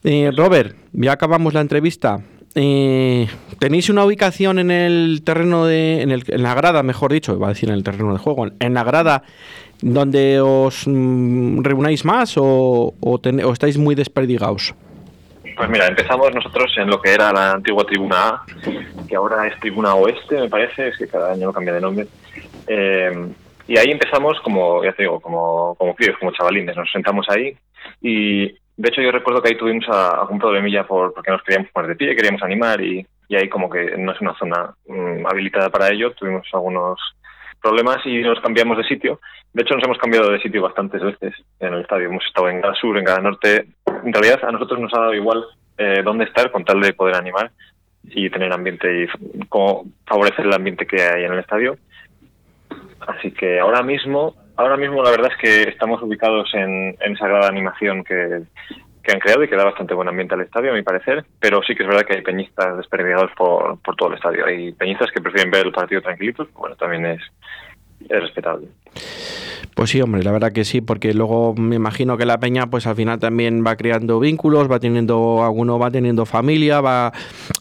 Eh, Robert, ya acabamos la entrevista. Eh, ¿Tenéis una ubicación en el terreno de. En, el- la grada, mejor dicho, iba a decir en el terreno de juego, en la grada donde os mm, reunáis más o, estáis muy desperdigados? Pues mira, empezamos nosotros en lo que era la antigua Tribuna A, que ahora es Tribuna Oeste, me parece, es que cada año cambia de nombre. Eh, y ahí empezamos como, ya te digo, como, como como chavalines, nos sentamos ahí y de hecho yo recuerdo que ahí tuvimos algún problemilla por, porque nos queríamos poner de pie, queríamos animar y, y ahí como que no es una zona mm, habilitada para ello, tuvimos algunos problemas y nos cambiamos de sitio. De hecho, nos hemos cambiado de sitio bastantes veces en el estadio. Hemos estado en cada sur, en cada norte. En realidad, a nosotros nos ha dado igual eh, dónde estar con tal de poder animar y tener ambiente y como favorecer el ambiente que hay en el estadio. Así que ahora mismo, ahora mismo la verdad es que estamos ubicados en, en esa grada animación que, han creado y que da bastante buen ambiente al estadio, a mi parecer. Pero sí que es verdad que hay peñistas desperdigados por, por todo el estadio. Hay peñistas que prefieren ver el partido tranquilitos, bueno, también es respetable. Pues sí, hombre, la verdad que sí, porque luego me imagino que la peña, pues al final también va creando vínculos, va teniendo, alguno va teniendo familia, va,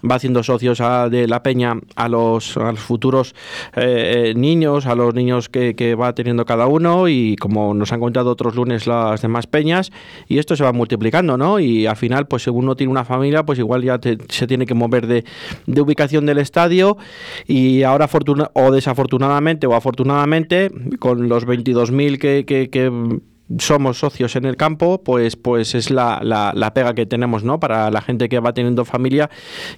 va haciendo socios a- de la peña a los, futuros eh, eh, niños, a los niños que, va teniendo cada uno y como nos han contado otros lunes las demás peñas, y esto se va multiplicando, ¿no? Y al final, pues según uno tiene una familia, pues igual ya te- se tiene que mover de, de ubicación del estadio y ahora o desafortunadamente o afortunadamente con los 22.000 que, que, que somos socios en el campo, pues, pues es la, la, la pega que tenemos, ¿no? Para la gente que va teniendo familia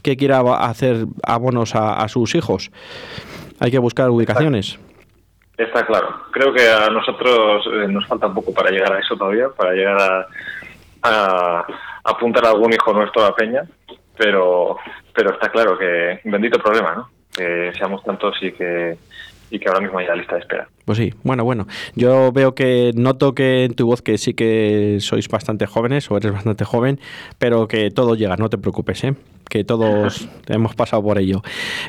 que quiera hacer abonos a, a sus hijos. Hay que buscar ubicaciones. Está claro. Creo que a nosotros eh, nos falta un poco para llegar a eso todavía, para llegar a, a apuntar a algún hijo nuestro a peña, pero, pero está claro que bendito problema, ¿no? Que seamos tantos y que, y que ahora mismo haya lista de espera. Pues sí, bueno, bueno. Yo veo que noto que en tu voz que sí que sois bastante jóvenes o eres bastante joven, pero que todo llega, no te preocupes, ¿eh? Que todos hemos pasado por ello.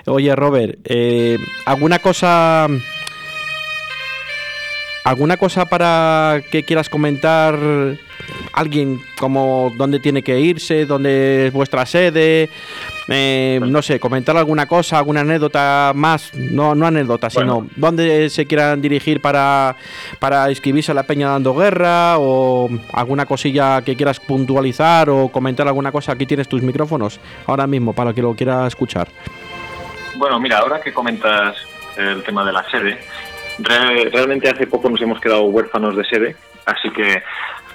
Oye, Robert, eh, ¿alguna cosa... ¿Alguna cosa para que quieras comentar? ¿Alguien como dónde tiene que irse? ¿Dónde es vuestra sede? Eh, no sé, comentar alguna cosa, alguna anécdota más, no, no anécdota, sino dónde se quieran dirigir para, para inscribirse a la Peña Dando Guerra o alguna cosilla que quieras puntualizar o comentar alguna cosa. Aquí tienes tus micrófonos ahora mismo para que lo quiera escuchar. Bueno, mira, ahora que comentas el tema de la sede, re- realmente hace poco nos hemos quedado huérfanos de sede, así que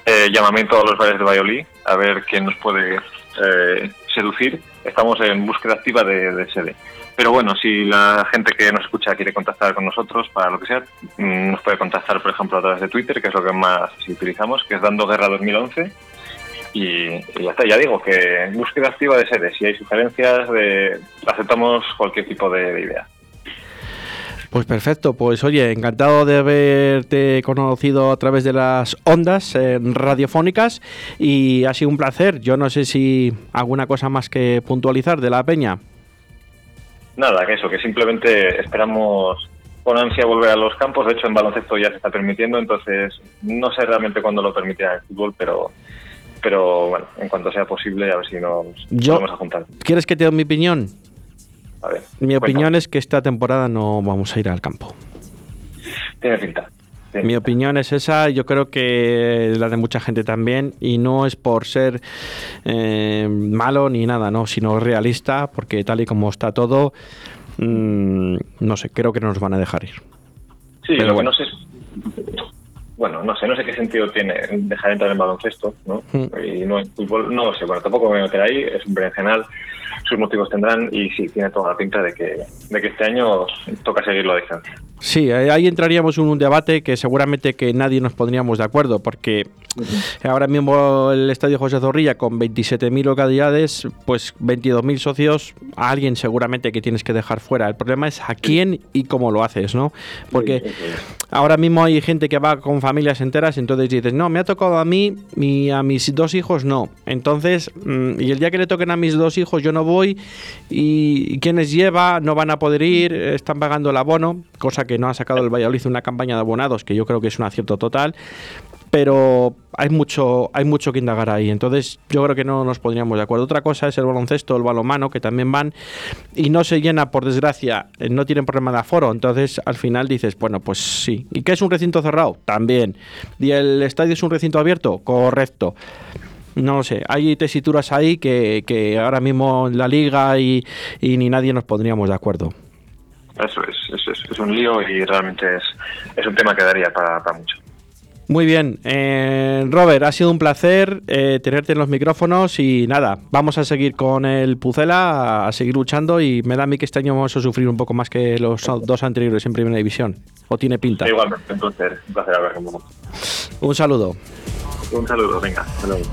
eh, llamamiento a los bares de Valladolid a ver quién nos puede eh, seducir. Estamos en búsqueda activa de, de sede. Pero bueno, si la gente que nos escucha quiere contactar con nosotros para lo que sea, mm, nos puede contactar, por ejemplo, a través de Twitter, que es lo que más utilizamos, que es Dando Guerra 2011. Y, y ya está, ya digo que búsqueda activa de sede. Si hay sugerencias, de, aceptamos cualquier tipo de idea. Pues perfecto, pues oye, encantado de haberte conocido a través de las ondas eh, radiofónicas y ha sido un placer. Yo no sé si alguna cosa más que puntualizar de la peña. Nada, que eso, que simplemente esperamos con ansia volver a los campos. De hecho, en baloncesto ya se está permitiendo, entonces no sé realmente cuándo lo permitirá el fútbol, pero, pero bueno, en cuanto sea posible, a ver si nos Yo- vamos a juntar. ¿Quieres que te dé mi opinión? A ver, Mi cuéntame. opinión es que esta temporada no vamos a ir al campo. Tiene pinta. tiene Mi pinta. opinión es esa, yo creo que la de mucha gente también, y no es por ser eh, malo ni nada, no, sino realista, porque tal y como está todo, mm, no sé, creo que no nos van a dejar ir. Sí, Pero lo bueno. que no sé es- Bueno, no sé, no sé qué sentido tiene dejar entrar en baloncesto, ¿no? Mm. Y no en fútbol, no lo sé, bueno, tampoco me voy a meter ahí, es un berenjenal, sus motivos tendrán y sí, tiene toda la pinta de que, de que este año toca seguirlo a distancia. Sí, ahí entraríamos en un debate que seguramente que nadie nos pondríamos de acuerdo, porque ahora mismo el Estadio José Zorrilla con 27.000 localidades, pues 22.000 socios, a alguien seguramente que tienes que dejar fuera. El problema es a quién y cómo lo haces, ¿no? Porque Sí, sí, sí. ahora mismo hay gente que va con familias enteras, entonces dices, no, me ha tocado a mí y a mis dos hijos no. Entonces, mm, y el día que le toquen a mis dos hijos yo no voy y quienes lleva no van a poder ir, están pagando el abono, cosa que no ha sacado el Valladolid una campaña de abonados, que yo creo que es un acierto total. Pero hay mucho, hay mucho que indagar ahí. Entonces, yo creo que no nos pondríamos de acuerdo. Otra cosa es el baloncesto, el balonmano, que también van y no se llena, por desgracia, eh, no tienen problema de aforo. Entonces, al final dices, bueno, pues sí. ¿Y qué es un recinto cerrado? También. ¿Y el estadio es un recinto abierto? Correcto. No lo sé, hay tesituras ahí que, que ahora mismo en la liga y, y ni nadie nos pondríamos de acuerdo. Eso es, eso es, es un lío y realmente es, es un tema que daría para, para mucho. Muy bien, eh, Robert, ha sido un placer eh, tenerte en los micrófonos y nada, vamos a seguir con el Pucela, a, a seguir luchando y me da a mí que este año vamos a sufrir un poco más que los dos anteriores en Primera División. ¿O tiene pinta? Igualmente, un placer, un placer hablar con vos. Un saludo. Un saludo, venga, hasta luego.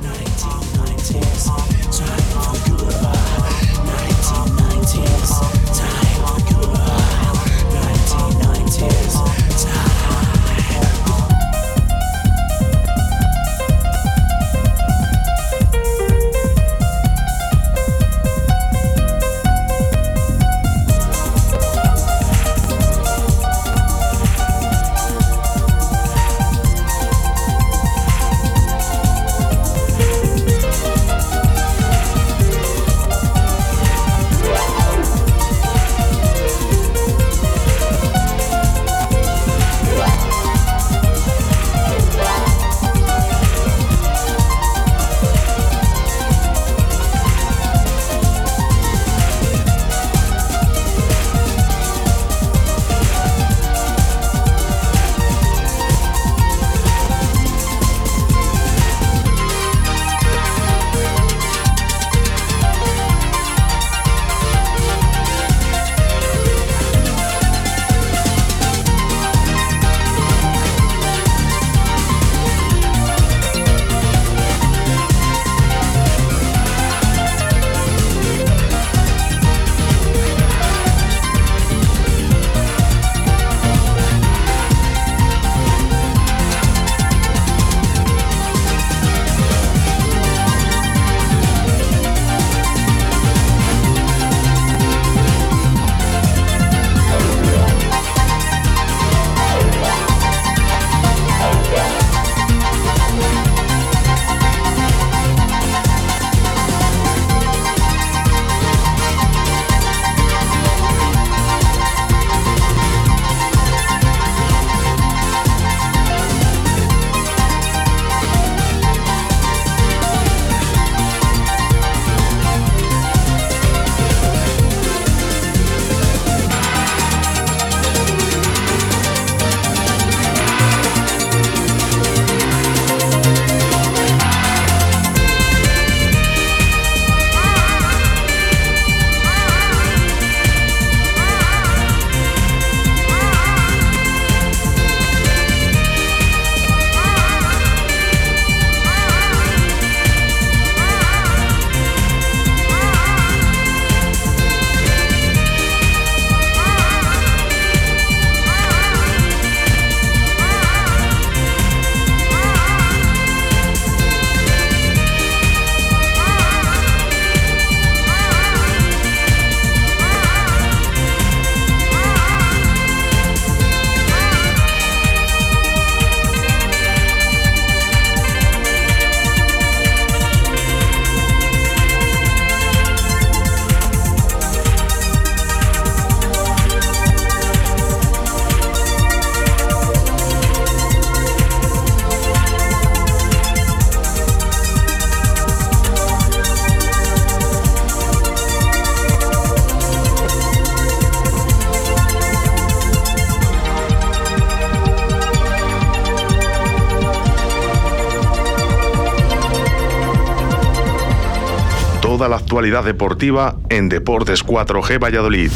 Actualidad deportiva en Deportes 4G Valladolid.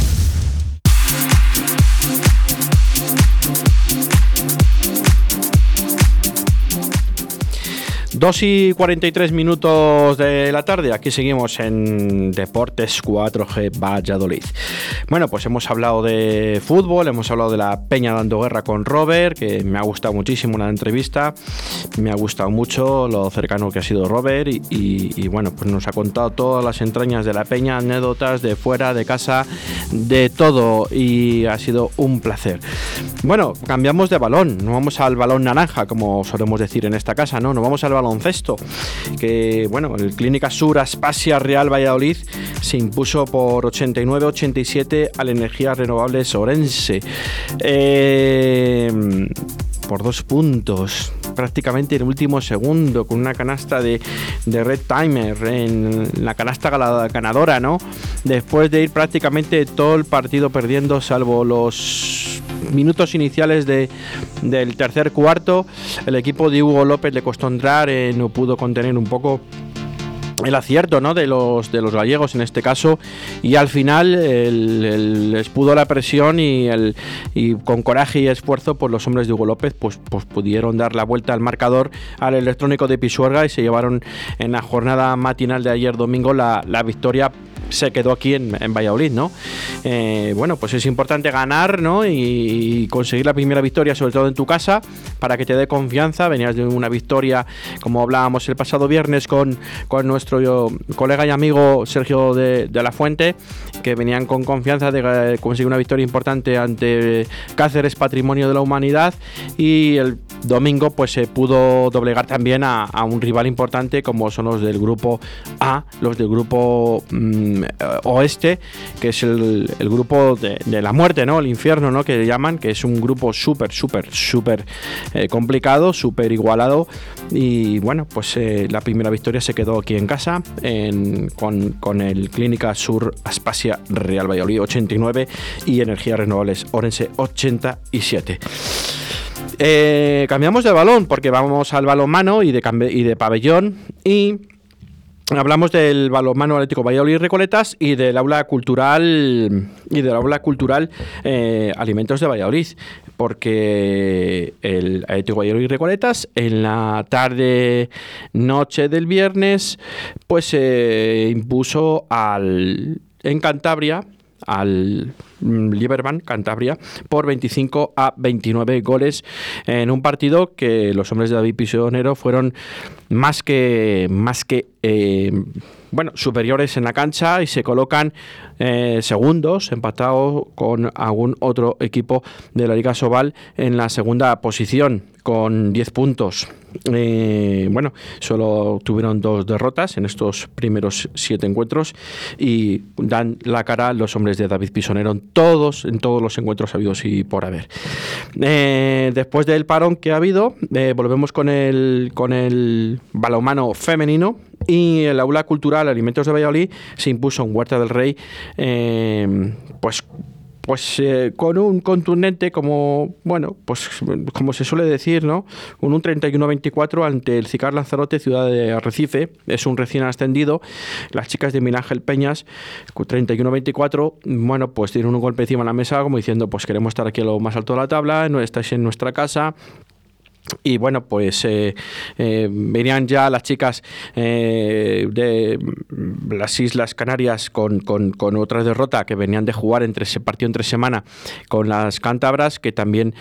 2 y 43 minutos de la tarde, aquí seguimos en Deportes 4G Valladolid. Bueno, pues hemos hablado de fútbol, hemos hablado de la Peña dando guerra con Robert, que me ha gustado muchísimo la entrevista, me ha gustado mucho lo cercano que ha sido Robert y, bueno, pues nos ha contado todas las entrañas de la Peña, anécdotas de fuera, de casa, de todo y ha sido un placer. Bueno, cambiamos de balón, no vamos al balón naranja, como solemos decir en esta casa, no, no vamos al baloncesto, que bueno, el Clínica Sur Aspasia Real Valladolid se impuso por 89-87 al Energías Renovables Orense. Eh, por dos puntos, prácticamente en el último segundo, con una canasta de, de Red Timer en la canasta ganadora, ¿no? Después de ir prácticamente todo el partido perdiendo, salvo los minutos iniciales de, del tercer cuarto, el equipo de Hugo López le costó entrar, eh, no pudo contener un poco el acierto ¿no? de, los, de los gallegos en este caso y al final les pudo la presión y, el, y con coraje y esfuerzo pues los hombres de Hugo López pues, pues pudieron dar la vuelta al marcador al electrónico de Pisuerga y se llevaron en la jornada matinal de ayer domingo la, la victoria se quedó aquí en, Valladolid, ¿no? Eh, bueno, pues es importante ganar, ¿no? Y, conseguir la primera victoria, sobre todo en tu casa, para que te dé confianza. Venías de una victoria, como hablábamos el pasado viernes con, con nuestro colega y amigo Sergio de, la Fuente, que venían con confianza de conseguir una victoria importante ante Cáceres, Patrimonio de la Humanidad, y el domingo pues se pudo doblegar también a, un rival importante como son los del grupo A, los del grupo mm, Oeste, que es el, grupo de, la muerte, ¿no? El infierno, ¿no? Que llaman, que es un grupo súper, súper, súper eh, complicado, súper igualado. Y bueno, pues eh, la primera victoria se quedó aquí en casa con, con el Clínica Sur Aspasia Real Valladolid 89 y Energías Renovables Orense 87. Eh, cambiamos de balón porque vamos al balonmano y de, y de pabellón y hablamos del balonmano Atlético Valladolid Recoletas y del aula cultural y del aula cultural eh, Alimentos de Valladolid porque el Atlético Valladolid Recoletas en la tarde noche del viernes pues se impuso al en Cantabria al Lieberman, Cantabria, por 25 a 29 goles en un partido que los hombres de David Pisonero fueron más que, más que eh, bueno, superiores en la cancha y se colocan eh, segundos, empatados con algún otro equipo de la Liga Sobal en la segunda posición con 10 puntos. Eh, bueno, solo tuvieron dos derrotas en estos primeros siete encuentros y dan la cara los hombres de David Pisonero todos, en todos los encuentros habidos y por haber. Eh, después del parón que ha habido, volvemos con el, con el balomano femenino y el aula cultural Alimentos de Valladolid se impuso en Huerta del Rey, eh, pues pues eh, con un contundente como bueno pues como se suele decir no con un 31-24 ante el Cicar Lanzarote ciudad de Arrecife. Es un recién ascendido. Las chicas de Milángel Peñas 31-24 bueno pues tienen un golpe encima de la mesa como diciendo pues queremos estar aquí a lo más alto de la tabla no estáis en nuestra casa y bueno, pues eh, eh, venían ya las chicas eh, de las Islas Canarias con, con, otra derrota que venían de jugar entre ese partido entre semana con las cántabras, que también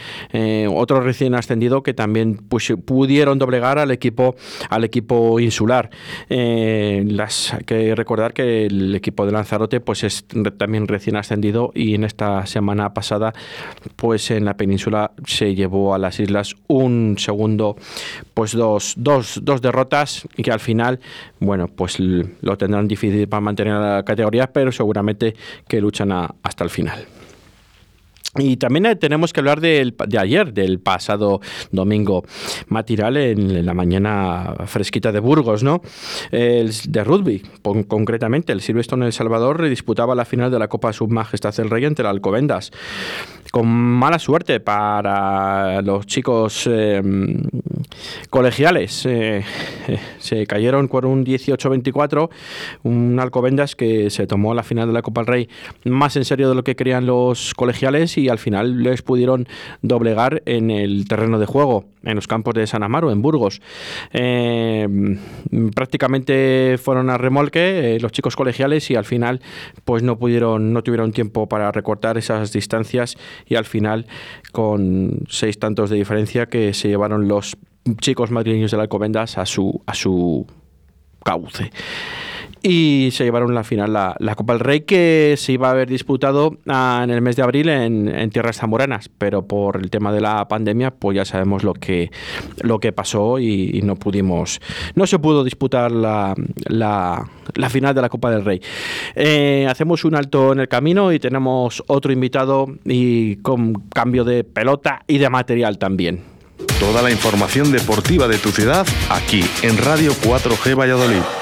otro recién ascendido que también pues, pudieron doblegar al equipo al equipo insular. las, hay que recordar que el equipo de Lanzarote pues es también recién ascendido y en esta semana pasada pues en la península se llevó a las islas un segundo, pues dos, dos, dos derrotas y que al final, bueno, pues lo tendrán difícil para mantener la categoría, pero seguramente que luchan hasta el final. Y también eh, tenemos que hablar del, de ayer, del pasado domingo matinal en la mañana fresquita de Burgos, ¿no? El, de rugby, concretamente. El Silverstone El Salvador disputaba la final de la Copa Sub Majestad del Rey ante el Alcobendas. Con mala suerte para los chicos eh, colegiales. eh, eh, se cayeron por un 18-24. Un Alcobendas que se tomó la final de la Copa del Rey más en serio de lo que querían los colegiales y al final les pudieron doblegar en el terreno de juego, en los campos de San Amaro, en Burgos. Eh, prácticamente fueron a remolque eh, los chicos colegiales y al final pues no pudieron, no tuvieron tiempo para recortar esas distancias y al final con seis tantos de diferencia que se llevaron los chicos madrileños del Alcobendas a su, a su cauce. Y se llevaron la final la, la Copa del Rey que se iba a haber disputado ah, en el mes de abril en, en tierras zamoranas, pero por el tema de la pandemia, pues ya sabemos lo que, lo que pasó y, no pudimos, no se pudo disputar la, la, la final de la Copa del Rey. Eh, hacemos un alto en el camino y tenemos otro invitado y con cambio de pelota y de material también. Toda la información deportiva de tu ciudad aquí en Radio 4G Valladolid.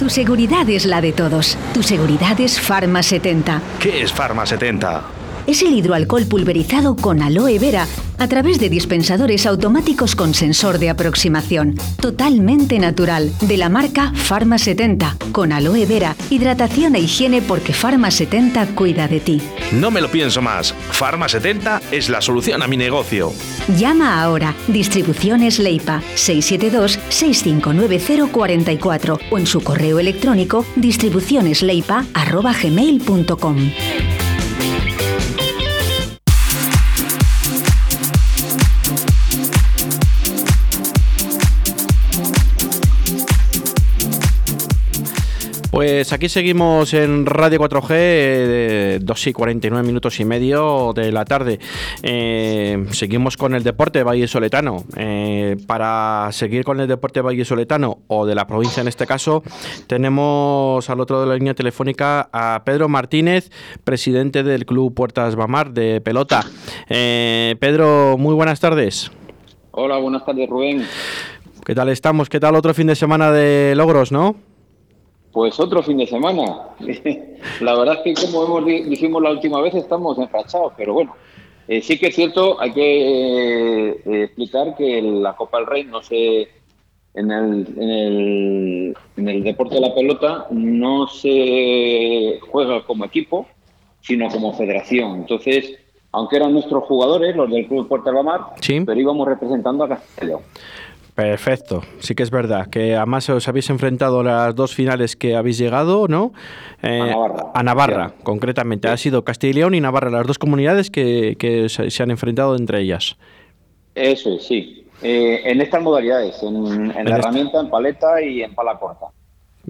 Tu seguridad es la de todos. Tu seguridad es Pharma 70. ¿Qué es Pharma 70? Es el hidroalcohol pulverizado con aloe vera a través de dispensadores automáticos con sensor de aproximación. Totalmente natural, de la marca Pharma 70, con aloe vera, hidratación e higiene porque Pharma 70 cuida de ti. No me lo pienso más. Pharma 70 es la solución a mi negocio. Llama ahora, Distribuciones Leipa 672-659044 o en su correo electrónico distribucionesleipa.gmail.com. Pues aquí seguimos en Radio 4G, eh, 2 y 49 minutos y medio de la tarde. Eh, seguimos con el deporte Valle Soletano. Eh, para seguir con el deporte Valle Soletano o de la provincia en este caso, tenemos al otro de la línea telefónica a Pedro Martínez, presidente del Club Puertas Bamar de pelota. Eh, Pedro, muy buenas tardes. Hola, buenas tardes, Rubén. ¿Qué tal estamos? ¿Qué tal otro fin de semana de logros, no? Pues otro fin de semana. la verdad es que, como hemos di- dijimos la última vez, estamos enrachados, pero bueno. eh, sí que es cierto, hay que eh, explicar que la Copa del Rey no se. En el, en, el, en el deporte de la pelota no se juega como equipo, sino como federación. Entonces, aunque eran nuestros jugadores, los del Club Puerta del Mar, pero íbamos representando a León. Perfecto, sí que es verdad que además os habéis enfrentado las dos finales que habéis llegado, ¿no? Eh, A Navarra. a Navarra, concretamente. Ha sido Castilla y León y Navarra, las dos comunidades que, que se, han enfrentado entre ellas. Eso es, sí. Eh, en estas modalidades, en, en la esta. herramienta, en paleta y en pala corta.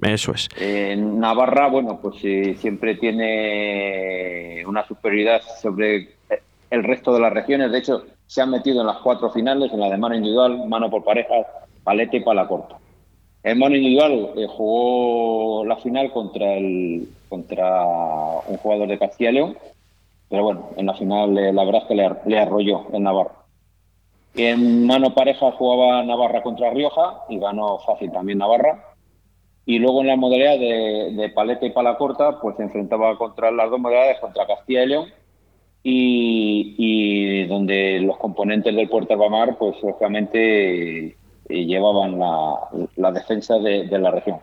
Eso es. En Navarra, bueno, pues eh, siempre tiene una superioridad sobre el resto de las regiones. De hecho, se han metido en las cuatro finales, en la de mano individual, mano por pareja, paleta y pala corta. En mano individual eh, jugó la final contra el contra un jugador de Castilla y León, pero bueno, en la final eh, la verdad es que le, le arrolló el Navarra. En mano pareja jugaba Navarra contra Rioja y ganó fácil también Navarra. Y luego en la modalidad de, de paleta y pala corta, pues se enfrentaba contra las dos modalidades, contra Castilla y León, y, y donde los componentes del Puerto Albamar, pues lógicamente eh, llevaban la, la defensa de, de la región.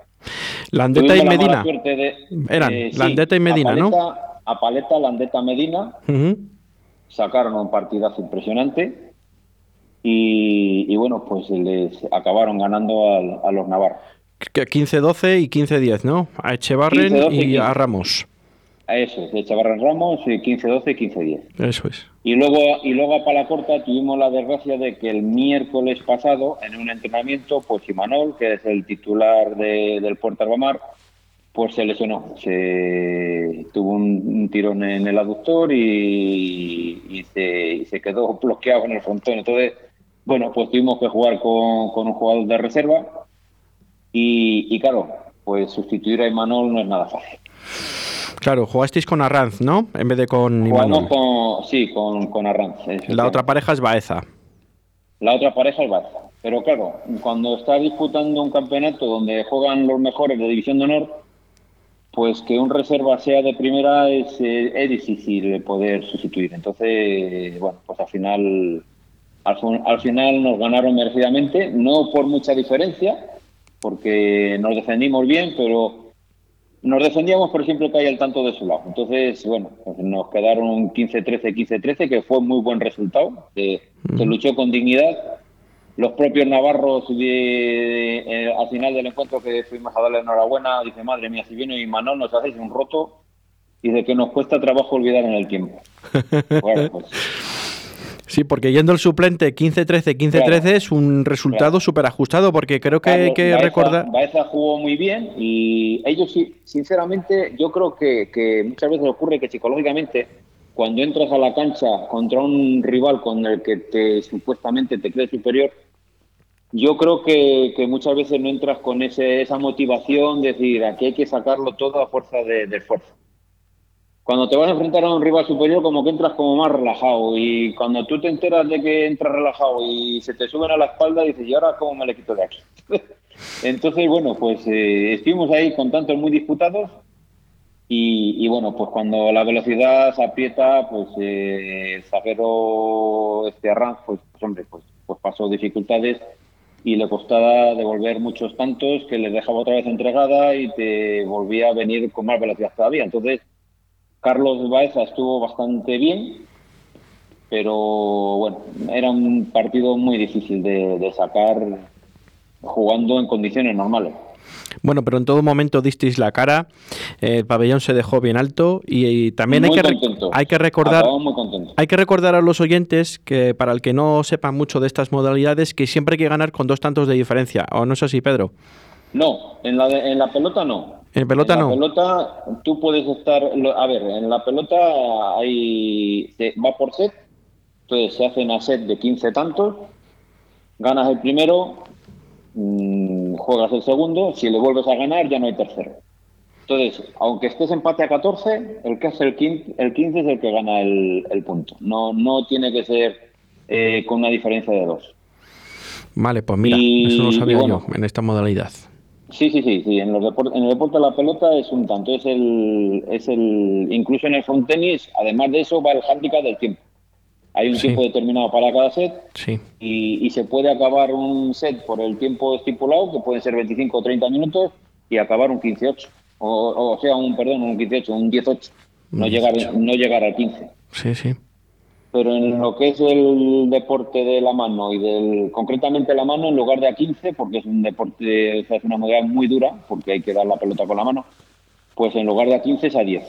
Landeta y Tuvimos Medina. de- Eran eh, sí, Landeta y a Medina, ¿no? A Paleta, Landeta, Medina, sacaron un partidazo impresionante y, y bueno, pues les acabaron ganando a, los navarros. Que 15-12 y 15-10, ¿no? A Echevarren 15-12 y y 15. a Ramos. A eso, de Chavarren Ramos, eh, 15-12 y 15-10. Eso es. Y luego, y luego a Palacorta tuvimos la desgracia de que el miércoles pasado, en un entrenamiento, pues Imanol, que es el titular de- del Puerto Albamar, pues se lesionó. Se tuvo un, un tirón en el aductor y, y se, y se quedó bloqueado en el frontón. Entonces, bueno, pues tuvimos que jugar con, con un jugador de reserva y, y claro, pues sustituir a Imanol no es nada fácil. Claro, jugasteis con Arranz, ¿no? En vez de con Imanol. con, sí, con, con Arranz. La otra pareja es Baeza. La otra pareja es Barça. Pero claro, cuando estás disputando un campeonato donde juegan los mejores de División de Honor, pues que un reserva sea de primera es, eh, es difícil de poder sustituir. Entonces, bueno, pues al final, al, al final nos ganaron merecidamente, no por mucha diferencia, porque nos defendimos bien, pero nos defendíamos, por ejemplo, que haya el tanto de su lado. Entonces, bueno, pues nos quedaron 15-13, 15-13, que fue muy buen resultado. Se luchó con dignidad. Los propios navarros, de- eh, al final del encuentro que fuimos a darle enhorabuena, dice, madre mía, si viene y Manol nos hacéis un roto, y de que nos cuesta trabajo olvidar en el tiempo. Bueno, pues, Sí, porque yendo el suplente 15-13, 15-13 es un resultado súper ajustado, porque creo que hay que Baeza- recordar... Baeza jugó muy bien y ellos, sí, sinceramente, yo creo que, que muchas veces ocurre que psicológicamente, cuando entras a la cancha contra un rival con el que te supuestamente te crees superior, yo creo que, que muchas veces no entras con ese, esa motivación de decir aquí hay que sacarlo todo a fuerza de, de esfuerzo. Cuando te vas a enfrentar a un rival superior, como que entras como más relajado. Y cuando tú te enteras de que entras relajado y se te suben a la espalda, dices, ¿y ahora cómo me le quito de aquí? Entonces, bueno, pues eh, estuvimos ahí con tantos muy disputados. Y, y, bueno, pues cuando la velocidad se aprieta, pues eh, el este Arranz, pues, pues, hombre, pues, pues pasó dificultades y le costaba devolver muchos tantos que le dejaba otra vez entregada y te volvía a venir con más velocidad todavía. Entonces, Carlos Baeza estuvo bastante bien, pero bueno, era un partido muy difícil de, de sacar jugando en condiciones normales. Bueno, pero en todo momento disteis la cara, el pabellón se dejó bien alto y, y también hay que, hay recordar... Muy. Hay que recordar a los oyentes que para el que no sepa mucho de estas modalidades, que siempre hay que ganar con dos tantos de diferencia. ¿O no es así, Pedro? No, en la, de- en la pelota no. En pelota en no. la pelota tú puedes estar, lo- a ver, en la pelota hay, va por set, entonces se hace una set de 15 tantos, ganas el primero, mm, juegas el segundo, si le vuelves a ganar ya no hay tercero. Entonces, aunque estés empate a 14, el que hace el 15, el 15 es el que gana el, el punto. No, no tiene que ser eh, con una diferencia de dos. Vale, pues mira, Y- eso no sabía bueno. yo en esta modalidad. Sí, sí, sí, sí. En, los en el deporte de la pelota es un tanto. Es el, es el, incluso en el frontenis, además de eso, va el handicap del tiempo. Hay un Sí. tiempo determinado para cada set Sí. y, y se puede acabar un set por el tiempo estipulado, que pueden ser 25 o 30 minutos, y acabar un 15-8. O, o sea, un, perdón, un 15-8, un 10-8. No llegar, 18. no llegar al 15 Sí, sí. Pero en lo que es el deporte de la mano y del concretamente la mano en lugar de a 15 porque es un deporte o sea, es una modalidad muy dura porque hay que dar la pelota con la mano pues en lugar de a 15 es a 10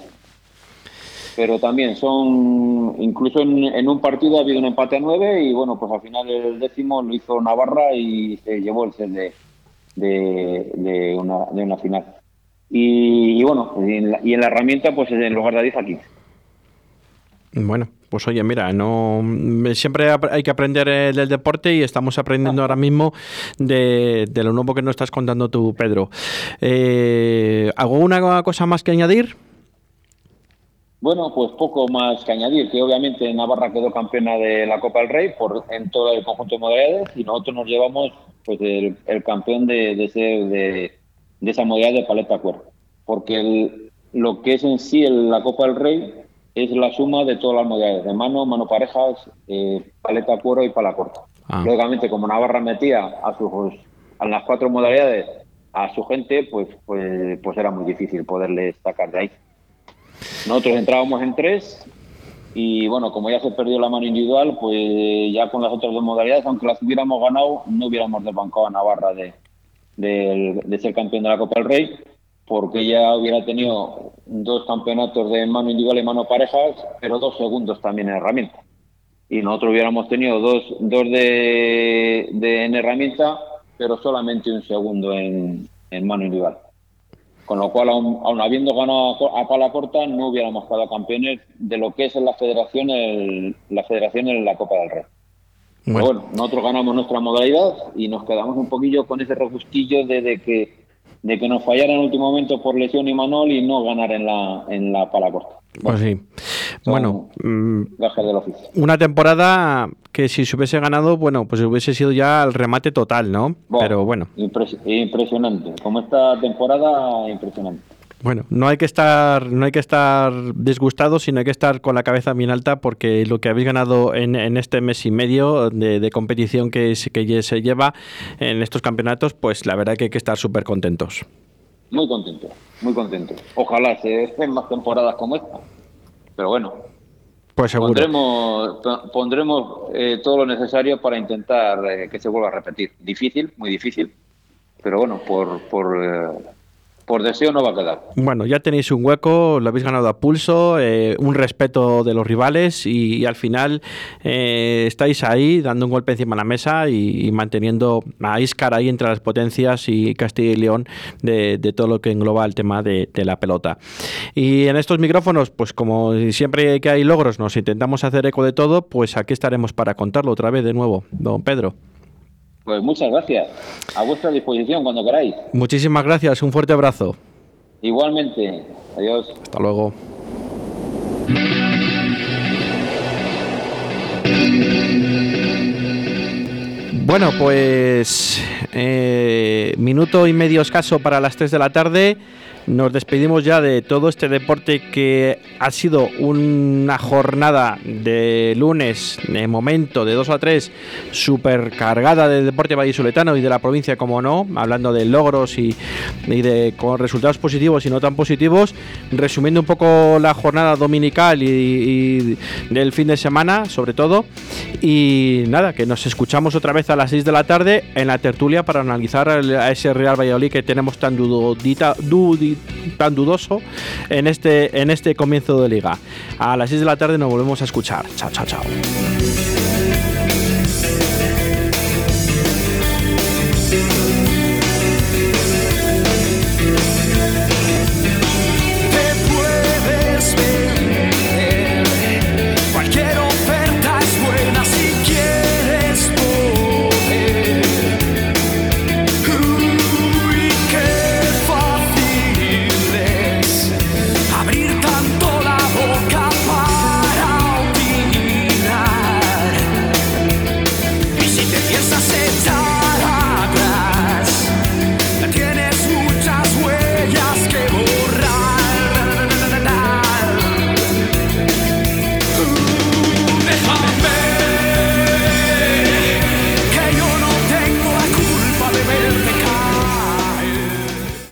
pero también son incluso en, en un partido ha habido un empate a 9 y bueno pues al final el décimo lo hizo Navarra y se llevó el set de, de, una, de una final. Y, bueno y en, la, herramienta pues es en lugar de a 10 a 15 Bueno, pues oye, mira, no siempre ap- hay que aprender eh, del deporte y estamos aprendiendo ahora mismo de, lo nuevo que nos estás contando tú, Pedro. Eh, ¿Hago una cosa más que añadir? Bueno, pues poco más que añadir, que obviamente Navarra quedó campeona de la Copa del Rey por en todo el conjunto de modalidades y nosotros nos llevamos pues el, campeón de, de, ser de, esa modalidad de paleta cuerpo, porque lo que es en sí la Copa del Rey es la suma de todas las modalidades, de mano, mano parejas, eh, paleta cuero y pala corta. Ah. Lógicamente, como Navarra metía a sus a las cuatro modalidades a su gente, pues, pues, pues era muy difícil poderle sacar de ahí. Nosotros entrábamos en tres y bueno, como ya se perdió la mano individual, pues ya con las otras dos modalidades, aunque las hubiéramos ganado, no hubiéramos desbancado a Navarra de, de, de ser campeón de la Copa del Rey, porque ya hubiera tenido dos campeonatos de mano individual y mano parejas, pero dos segundos también en herramienta. Y nosotros hubiéramos tenido dos, dos de, de- en herramienta, pero solamente un segundo en, en mano individual. Con lo cual, aun, aun habiendo ganado a, pala corta, no hubiéramos quedado campeones de lo que es en la federación, el- la federación en la Copa del Rey. Pero Bueno. bueno, nosotros ganamos nuestra modalidad y nos quedamos un poquillo con ese regustillo de, de que de que nos fallara en último momento por lesión y Manol y no ganar en la, en la pala corta. Pues sí. Bueno, mm, del oficio. una temporada que si se hubiese ganado, bueno, pues hubiese sido ya el remate total, ¿no? Pero bueno, impres- impresionante. Como esta temporada, impresionante. Bueno, no hay que estar, no hay que estar disgustados, sino hay que estar con la cabeza bien alta porque lo que habéis ganado en, en este mes y medio de, de competición que, se- que se lleva en estos campeonatos, pues la verdad que hay que estar súper contentos. Muy contento, muy contento. Ojalá se estén más temporadas como esta. Pero bueno, Pues seguro. pondremos, po- pondremos eh, todo lo necesario para intentar eh, que se vuelva a repetir. Difícil, muy difícil. Pero bueno, por, por, eh, por deseo no va a quedar. Bueno, ya tenéis un hueco, lo habéis ganado a pulso, eh, un respeto de los rivales y, al final eh, estáis ahí dando un golpe encima de la mesa y, manteniendo a Iscar ahí entre las potencias y Castilla y León de, de todo lo que engloba el tema de, de la pelota. Y en estos micrófonos, pues como siempre que hay logros, nos intentamos hacer eco de todo, pues aquí estaremos para contarlo otra vez de nuevo, don Pedro. Pues muchas gracias. A vuestra disposición cuando queráis. Muchísimas gracias, un fuerte abrazo. Igualmente. Adiós. Hasta luego. Bueno, pues eh, minuto y medio escaso para las 3 de la tarde. Nos despedimos ya de todo este deporte que ha sido una jornada de lunes, de momento, de 2 a 3, súper cargada del deporte vallisoletano y de la provincia, como no, hablando de logros y, y de con resultados positivos y no tan positivos. Resumiendo un poco la jornada dominical y, y del fin de semana, sobre todo. Y nada, que nos escuchamos otra vez a las 6 de la tarde en la tertulia para analizar a ese Real Valladolid que tenemos tan, dudodita- dudi- tan dudoso en este, en este comienzo de liga. A las 6 de la tarde nos volvemos a escuchar. Chao, chao, chao.